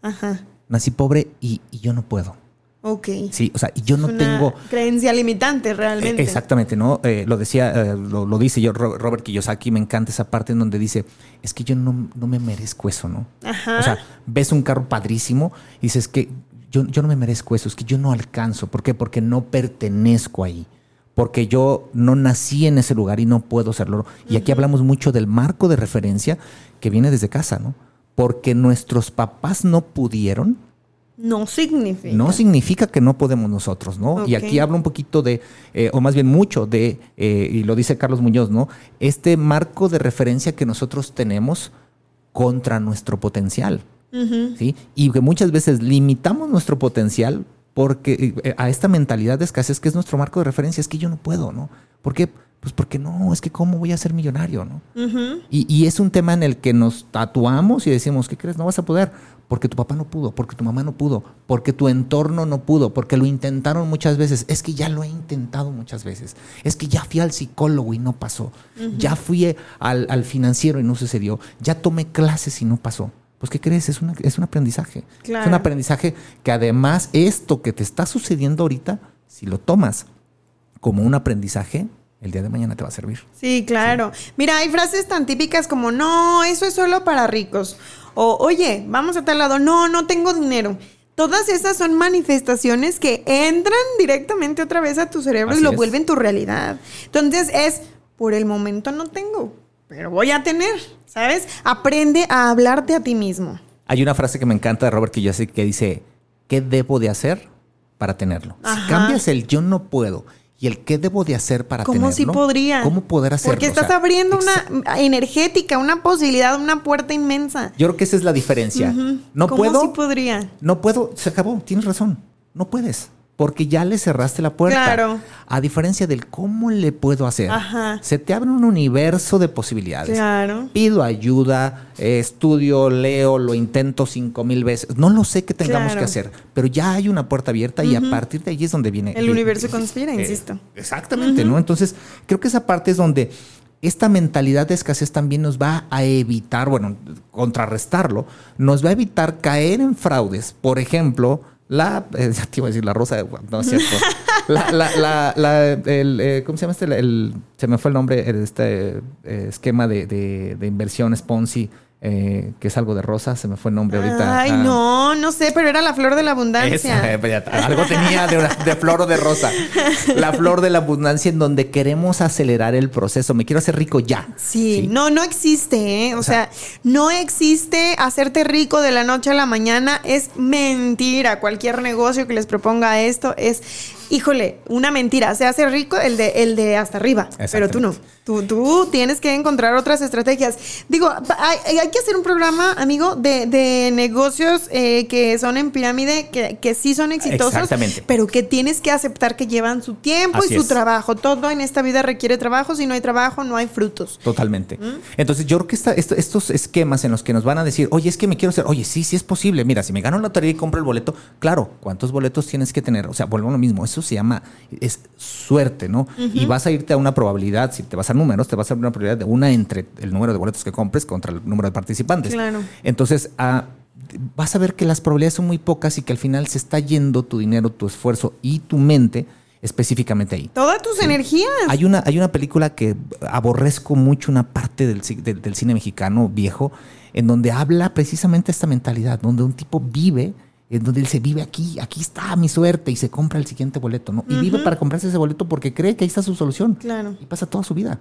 Ajá. Nací pobre y yo no puedo. Ok. Sí, o sea, yo no tengo... Creencia limitante realmente. Exactamente, ¿no? Eh, lo decía, eh, lo, dice yo, Robert Kiyosaki, me encanta esa parte en donde dice, es que yo no, no me merezco eso, ¿no? Ajá. O sea, ves un carro padrísimo y dices que yo, yo no me merezco eso, es que yo no alcanzo. ¿Por qué? Porque no pertenezco ahí porque yo no nací en ese lugar y no puedo serlo. Y aquí hablamos mucho del marco de referencia que viene desde casa, ¿no? Porque nuestros papás no pudieron. No significa. No significa que no podemos nosotros, ¿no? Y aquí hablo un poquito de, eh, o más bien mucho de, eh, y lo dice Carlos Muñoz, ¿no? Este marco de referencia que nosotros tenemos contra nuestro potencial. ¿sí? Y que muchas veces limitamos nuestro potencial porque eh, a esta mentalidad de escasez que es nuestro marco de referencia, es que yo no puedo, ¿no? ¿Por qué? Pues porque no, es que cómo voy a ser millonario, ¿no? y, es un tema en el que nos tatuamos y decimos, ¿qué crees? No vas a poder, porque tu papá no pudo, porque tu mamá no pudo, porque tu entorno no pudo, porque lo intentaron muchas veces. Es que ya lo he intentado muchas veces. Es que ya fui al psicólogo y no pasó. Ya fui al, al financiero y no sucedió. Ya tomé clases y no pasó pues ¿qué crees? Es, es un aprendizaje. Es un aprendizaje que además esto que te está sucediendo ahorita, si lo tomas como un aprendizaje, el día de mañana te va a servir. Sí, claro. Mira, hay frases tan típicas como, no, eso es solo para ricos. O, oye, vamos a tal lado, no, no tengo dinero. Todas esas son manifestaciones que entran directamente otra vez a tu cerebro y lo vuelven tu realidad. Entonces es, por el momento no tengo, pero voy a tener, ¿sabes? Aprende a hablarte a ti mismo. Hay una frase que me encanta de Robert que yo sé que dice, ¿qué debo de hacer para tenerlo? Si cambias el yo no puedo y el qué debo de hacer para tenerlo. ¿Cómo si podría? ¿Cómo poder hacerlo? Porque estás abriendo una energética, una posibilidad, una puerta inmensa. Yo creo que esa es la diferencia. No puedo. ¿Cómo si podría? No puedo, se acabó, tienes razón. No puedes porque ya le cerraste la puerta. Claro. A diferencia del cómo le puedo hacer, se te abre un universo de posibilidades. Claro. Pido ayuda, estudio, leo, lo intento cinco mil veces. No lo sé qué tengamos que hacer, pero ya hay una puerta abierta y a partir de ahí es donde viene. El universo conspira, eh, insisto. Exactamente, ¿no? Entonces, creo que esa parte es donde esta mentalidad de escasez también nos va a evitar, bueno, contrarrestarlo, nos va a evitar caer en fraudes. Por ejemplo, la, eh, te iba a decir la rosa, no es cierto. La, la, la, el, eh, ¿cómo se llama este? El, se me fue el nombre, este eh, esquema de, de, de inversiones Ponzi eh, que es algo de rosa, se me fue el nombre ahorita. Ay, ah. no, no sé, pero era la flor de la abundancia. Eh, pues algo tenía de, flor o de rosa. La flor de la abundancia en donde queremos acelerar el proceso. Me quiero hacer rico ya. Sí, no, no existe, ¿eh? O, sea, no existe hacerte rico de la noche a la mañana. Es mentira. Cualquier negocio que les proponga esto es híjole, una mentira. Se hace rico el de, el de hasta arriba, pero tú no. Tú, tú, tienes que encontrar otras estrategias. Digo, hay, que hacer un programa, amigo, de, de negocios eh, que son en pirámide, que, que, sí son exitosos, Exactamente. pero que tienes que aceptar que llevan su tiempo y su trabajo. Todo en esta vida requiere trabajo. Si no hay trabajo, no hay frutos. Totalmente. ¿Mm? Entonces, yo creo que estos esquemas en los que nos van a decir, oye, es que me quiero hacer, oye, sí, sí es posible. Mira, si me gano la lotería y compro el boleto, claro, ¿cuántos boletos tienes que tener? O sea, vuelvo a lo mismo. Eso se llama, es suerte, ¿no? Y vas a irte a una probabilidad, si te vas a números, te vas a una probabilidad de una entre el número de boletos que compres contra el número de participantes. Claro. Entonces, ah, vas a ver que las probabilidades son muy pocas y que al final se está yendo tu dinero, tu esfuerzo y tu mente específicamente ahí. Todas tus energías. Hay una, hay una película que aborrezco mucho, una parte del, del, cine mexicano viejo, en donde habla precisamente esta mentalidad, donde un tipo vive en donde él se vive aquí, aquí está mi suerte y se compra el siguiente boleto, ¿no? Y vive para comprarse ese boleto porque cree que ahí está su solución. Claro. Y pasa toda su vida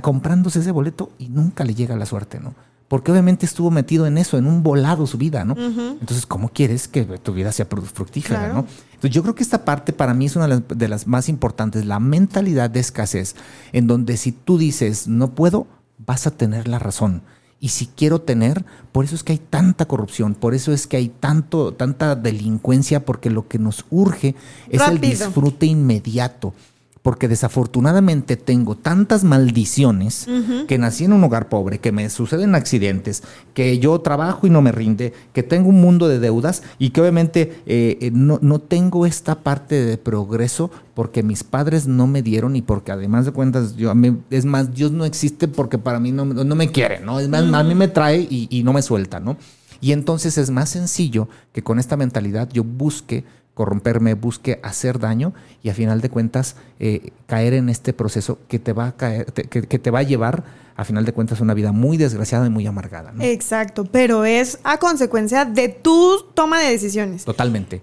comprándose ese boleto y nunca le llega la suerte, ¿no? Porque obviamente estuvo metido en eso, en un volado su vida, ¿no? Entonces, ¿cómo quieres que tu vida sea fructífera, ¿no? Entonces, yo creo que esta parte para mí es una de las más importantes, la mentalidad de escasez, en donde si tú dices, no puedo, vas a tener la razón y si quiero tener, por eso es que hay tanta corrupción, por eso es que hay tanto, tanta delincuencia, porque lo que nos urge es el disfrute inmediato porque desafortunadamente tengo tantas maldiciones que nací en un hogar pobre, que me suceden accidentes, que yo trabajo y no me rinde, que tengo un mundo de deudas y que obviamente eh, eh, no, tengo esta parte de progreso porque mis padres no me dieron y porque además de cuentas, yo, es más, Dios no existe porque para mí no, no me quiere, ¿no? Es más, a mí me trae y, y no me suelta, ¿no? Y entonces es más sencillo que con esta mentalidad yo busque corromperme, busque hacer daño y a final de cuentas eh, caer en este proceso que te va a caer, que, te va a llevar a final de cuentas una vida muy desgraciada y muy amargada. Exacto, pero es a consecuencia de tu toma de decisiones. Totalmente.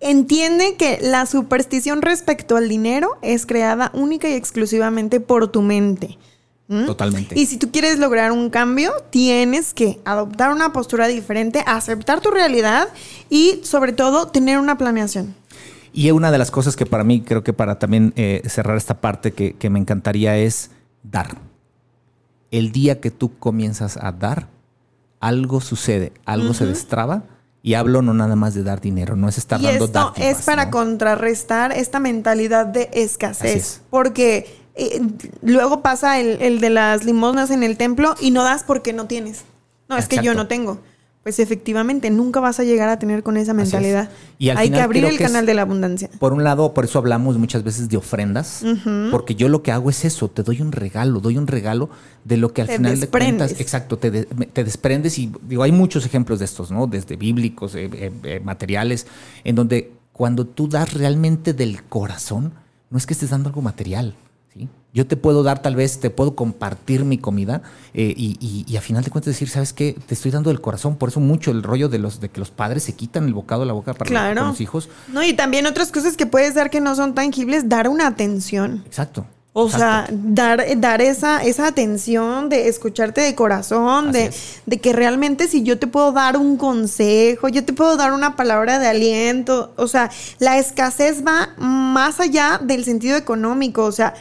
entiende que la superstición respecto al dinero es creada única y exclusivamente por tu mente. Totalmente. Y si tú quieres lograr un cambio, tienes que adoptar una postura diferente, aceptar tu realidad y sobre todo tener una planeación. Y una de las cosas que para mí, creo que para también eh, cerrar esta parte que, me encantaría es dar. El día que tú comienzas a dar, algo sucede, algo se destraba. Y hablo no nada más de dar dinero, no es estar y dando esto es para contrarrestar esta mentalidad de escasez. Porque eh, luego pasa el, de las limosnas en el templo y no das porque no tienes. No, es que yo no tengo pues efectivamente nunca vas a llegar a tener con esa mentalidad. Y Hay que abrir el canal de la abundancia. Por un lado, por eso hablamos muchas veces de ofrendas, porque yo lo que hago es eso, te doy un regalo, doy un regalo de lo que al final de cuentas, exacto, te, desprendes y digo, hay muchos ejemplos de estos, ¿no? Desde bíblicos, eh, eh, eh, materiales, en donde cuando tú das realmente del corazón, no es que estés dando algo material, yo te puedo dar, tal vez, te puedo compartir mi comida eh, y, a final de cuentas decir, ¿sabes qué? Te estoy dando del corazón. Por eso mucho el rollo de los de que los padres se quitan el bocado de la boca para los hijos. No, y también otras cosas que puedes dar que no son tangibles, dar una atención. Exacto. O sea, dar, dar esa, esa atención de escucharte de corazón, de, de, que realmente si yo te puedo dar un consejo, yo te puedo dar una palabra de aliento, o sea, la escasez va más allá del sentido económico, o sea,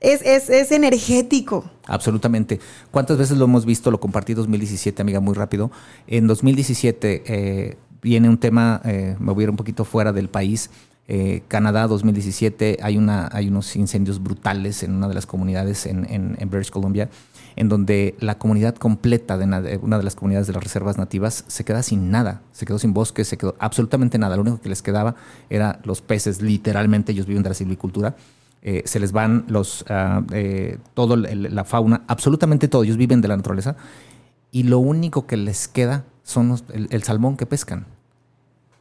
es, energético. Absolutamente. ¿Cuántas veces lo hemos visto? Lo compartí en 2017, amiga, muy rápido. En 2017 eh, viene un tema, eh, me voy a ir un poquito fuera del país. Eh, Canadá 2017 hay, una, hay unos incendios brutales en una de las comunidades en, en, British Columbia, en donde la comunidad completa de una, de las comunidades de las reservas nativas se queda sin nada, se quedó sin bosque, se quedó absolutamente nada. Lo único que les quedaba era los peces, literalmente ellos viven de la silvicultura eh, se les van los, uh, eh, toda la fauna, absolutamente todo, ellos viven de la naturaleza, y lo único que les queda son el, salmón que pescan.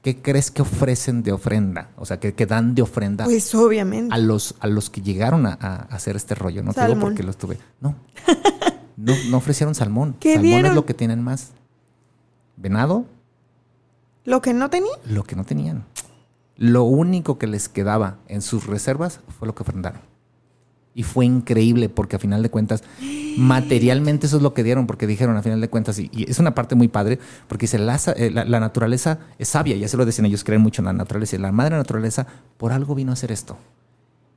¿Qué crees que ofrecen de ofrenda? O sea, que, dan de ofrenda. Pues obviamente. A los, a los que llegaron a, hacer este rollo. No te digo porque los tuve. No. No, no ofrecieron salmón. ¿Qué salmón es lo que tienen más. Venado. ¿Lo que no tenían? Lo que no tenían. Lo único que les quedaba en sus reservas fue lo que ofrendaron. Y fue increíble porque a final de cuentas, materialmente eso es lo que dieron, porque dijeron a final de cuentas, y, es una parte muy padre, porque dice, la, eh, la, la, naturaleza es sabia, ya se lo decían ellos, creen mucho en la naturaleza, y la madre naturaleza por algo vino a hacer esto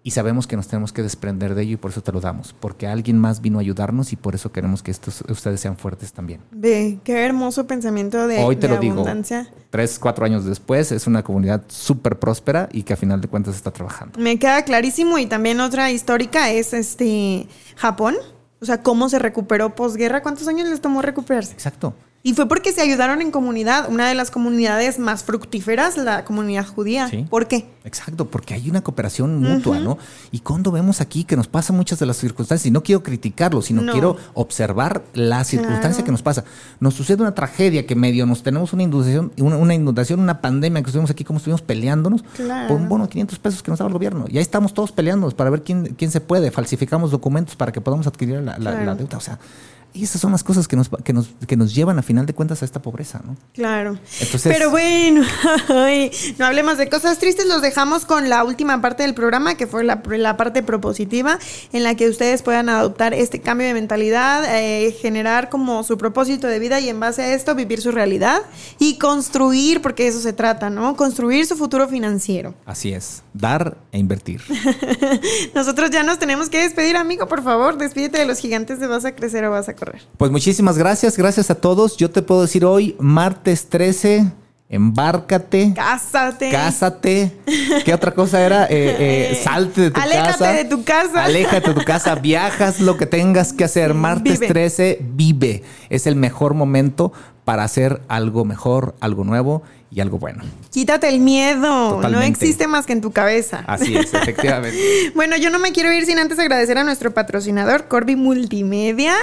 y sabemos que nos tenemos que desprender de ello y por eso te lo damos, porque alguien más vino a ayudarnos y por eso queremos que estos, ustedes sean fuertes también. Ve, qué hermoso pensamiento de, Hoy te lo abundancia. Digo, tres, cuatro años después es una comunidad súper próspera y que a final de cuentas está trabajando. Me queda clarísimo y también otra histórica es este Japón, o sea, cómo se recuperó posguerra, ¿cuántos años les tomó recuperarse? Exacto. Y fue porque se ayudaron en comunidad, una de las comunidades más fructíferas, la comunidad judía. ¿Por qué? Exacto, porque hay una cooperación mutua, ¿no? Y cuando vemos aquí que nos pasa muchas de las circunstancias, y no quiero criticarlo, sino quiero observar la circunstancia que nos pasa. Nos sucede una tragedia que medio nos tenemos una inundación, una, inundación, una pandemia que estuvimos aquí, como estuvimos peleándonos por un bono de 500 pesos que nos daba el gobierno. Y ahí estamos todos peleándonos para ver quién, quién se puede. Falsificamos documentos para que podamos adquirir la, la deuda. O sea, y esas son las cosas que nos, que nos, que nos llevan a final de cuentas a esta pobreza, ¿no? Claro. Pero bueno, no hablemos de cosas tristes, los dejamos con la última parte del programa, que fue la, la parte propositiva, en la que ustedes puedan adoptar este cambio de mentalidad, eh, generar como su propósito de vida y en base a esto vivir su realidad y construir, porque eso se trata, ¿no? Construir su futuro financiero. Así es, dar e invertir. Nosotros ya nos tenemos que despedir, amigo, por favor, despídete de los gigantes de Vas a Crecer o Vas a correr. Pues muchísimas gracias, gracias a todos. Yo te puedo decir hoy, martes 13, embárcate. Cásate. Cásate. ¿Qué otra cosa era? Eh, eh, salte de tu casa. Aléjate de tu casa. Aléjate de tu casa. Viajas lo que tengas que hacer. Martes 13, vive. Es el mejor momento para hacer algo mejor, algo nuevo y algo bueno. Quítate el miedo, no existe más que en tu cabeza. Así es, efectivamente. bueno, yo no me quiero ir sin antes agradecer a nuestro patrocinador, Corby Multimedia,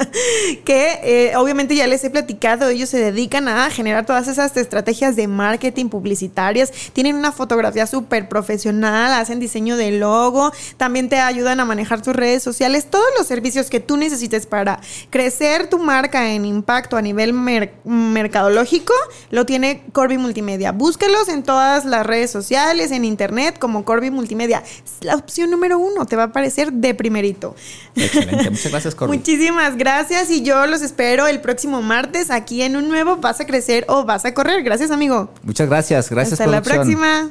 que eh, obviamente ya les he platicado, ellos se dedican a generar todas esas estrategias de marketing publicitarias, tienen una fotografía súper profesional, hacen diseño de logo, también te ayudan a manejar tus redes sociales, todos los servicios que tú necesites para crecer tu marca en impacto a nivel mercado mercadológico lo tiene Corby Multimedia. Búsquelos en todas las redes sociales, en internet, como Corby Multimedia. Es la opción número uno, te va a aparecer de primerito. Excelente, muchas gracias, Corby. Muchísimas gracias y yo los espero el próximo martes aquí en un nuevo Vas a crecer o vas a correr. Gracias, amigo. Muchas gracias, gracias. Hasta la próxima.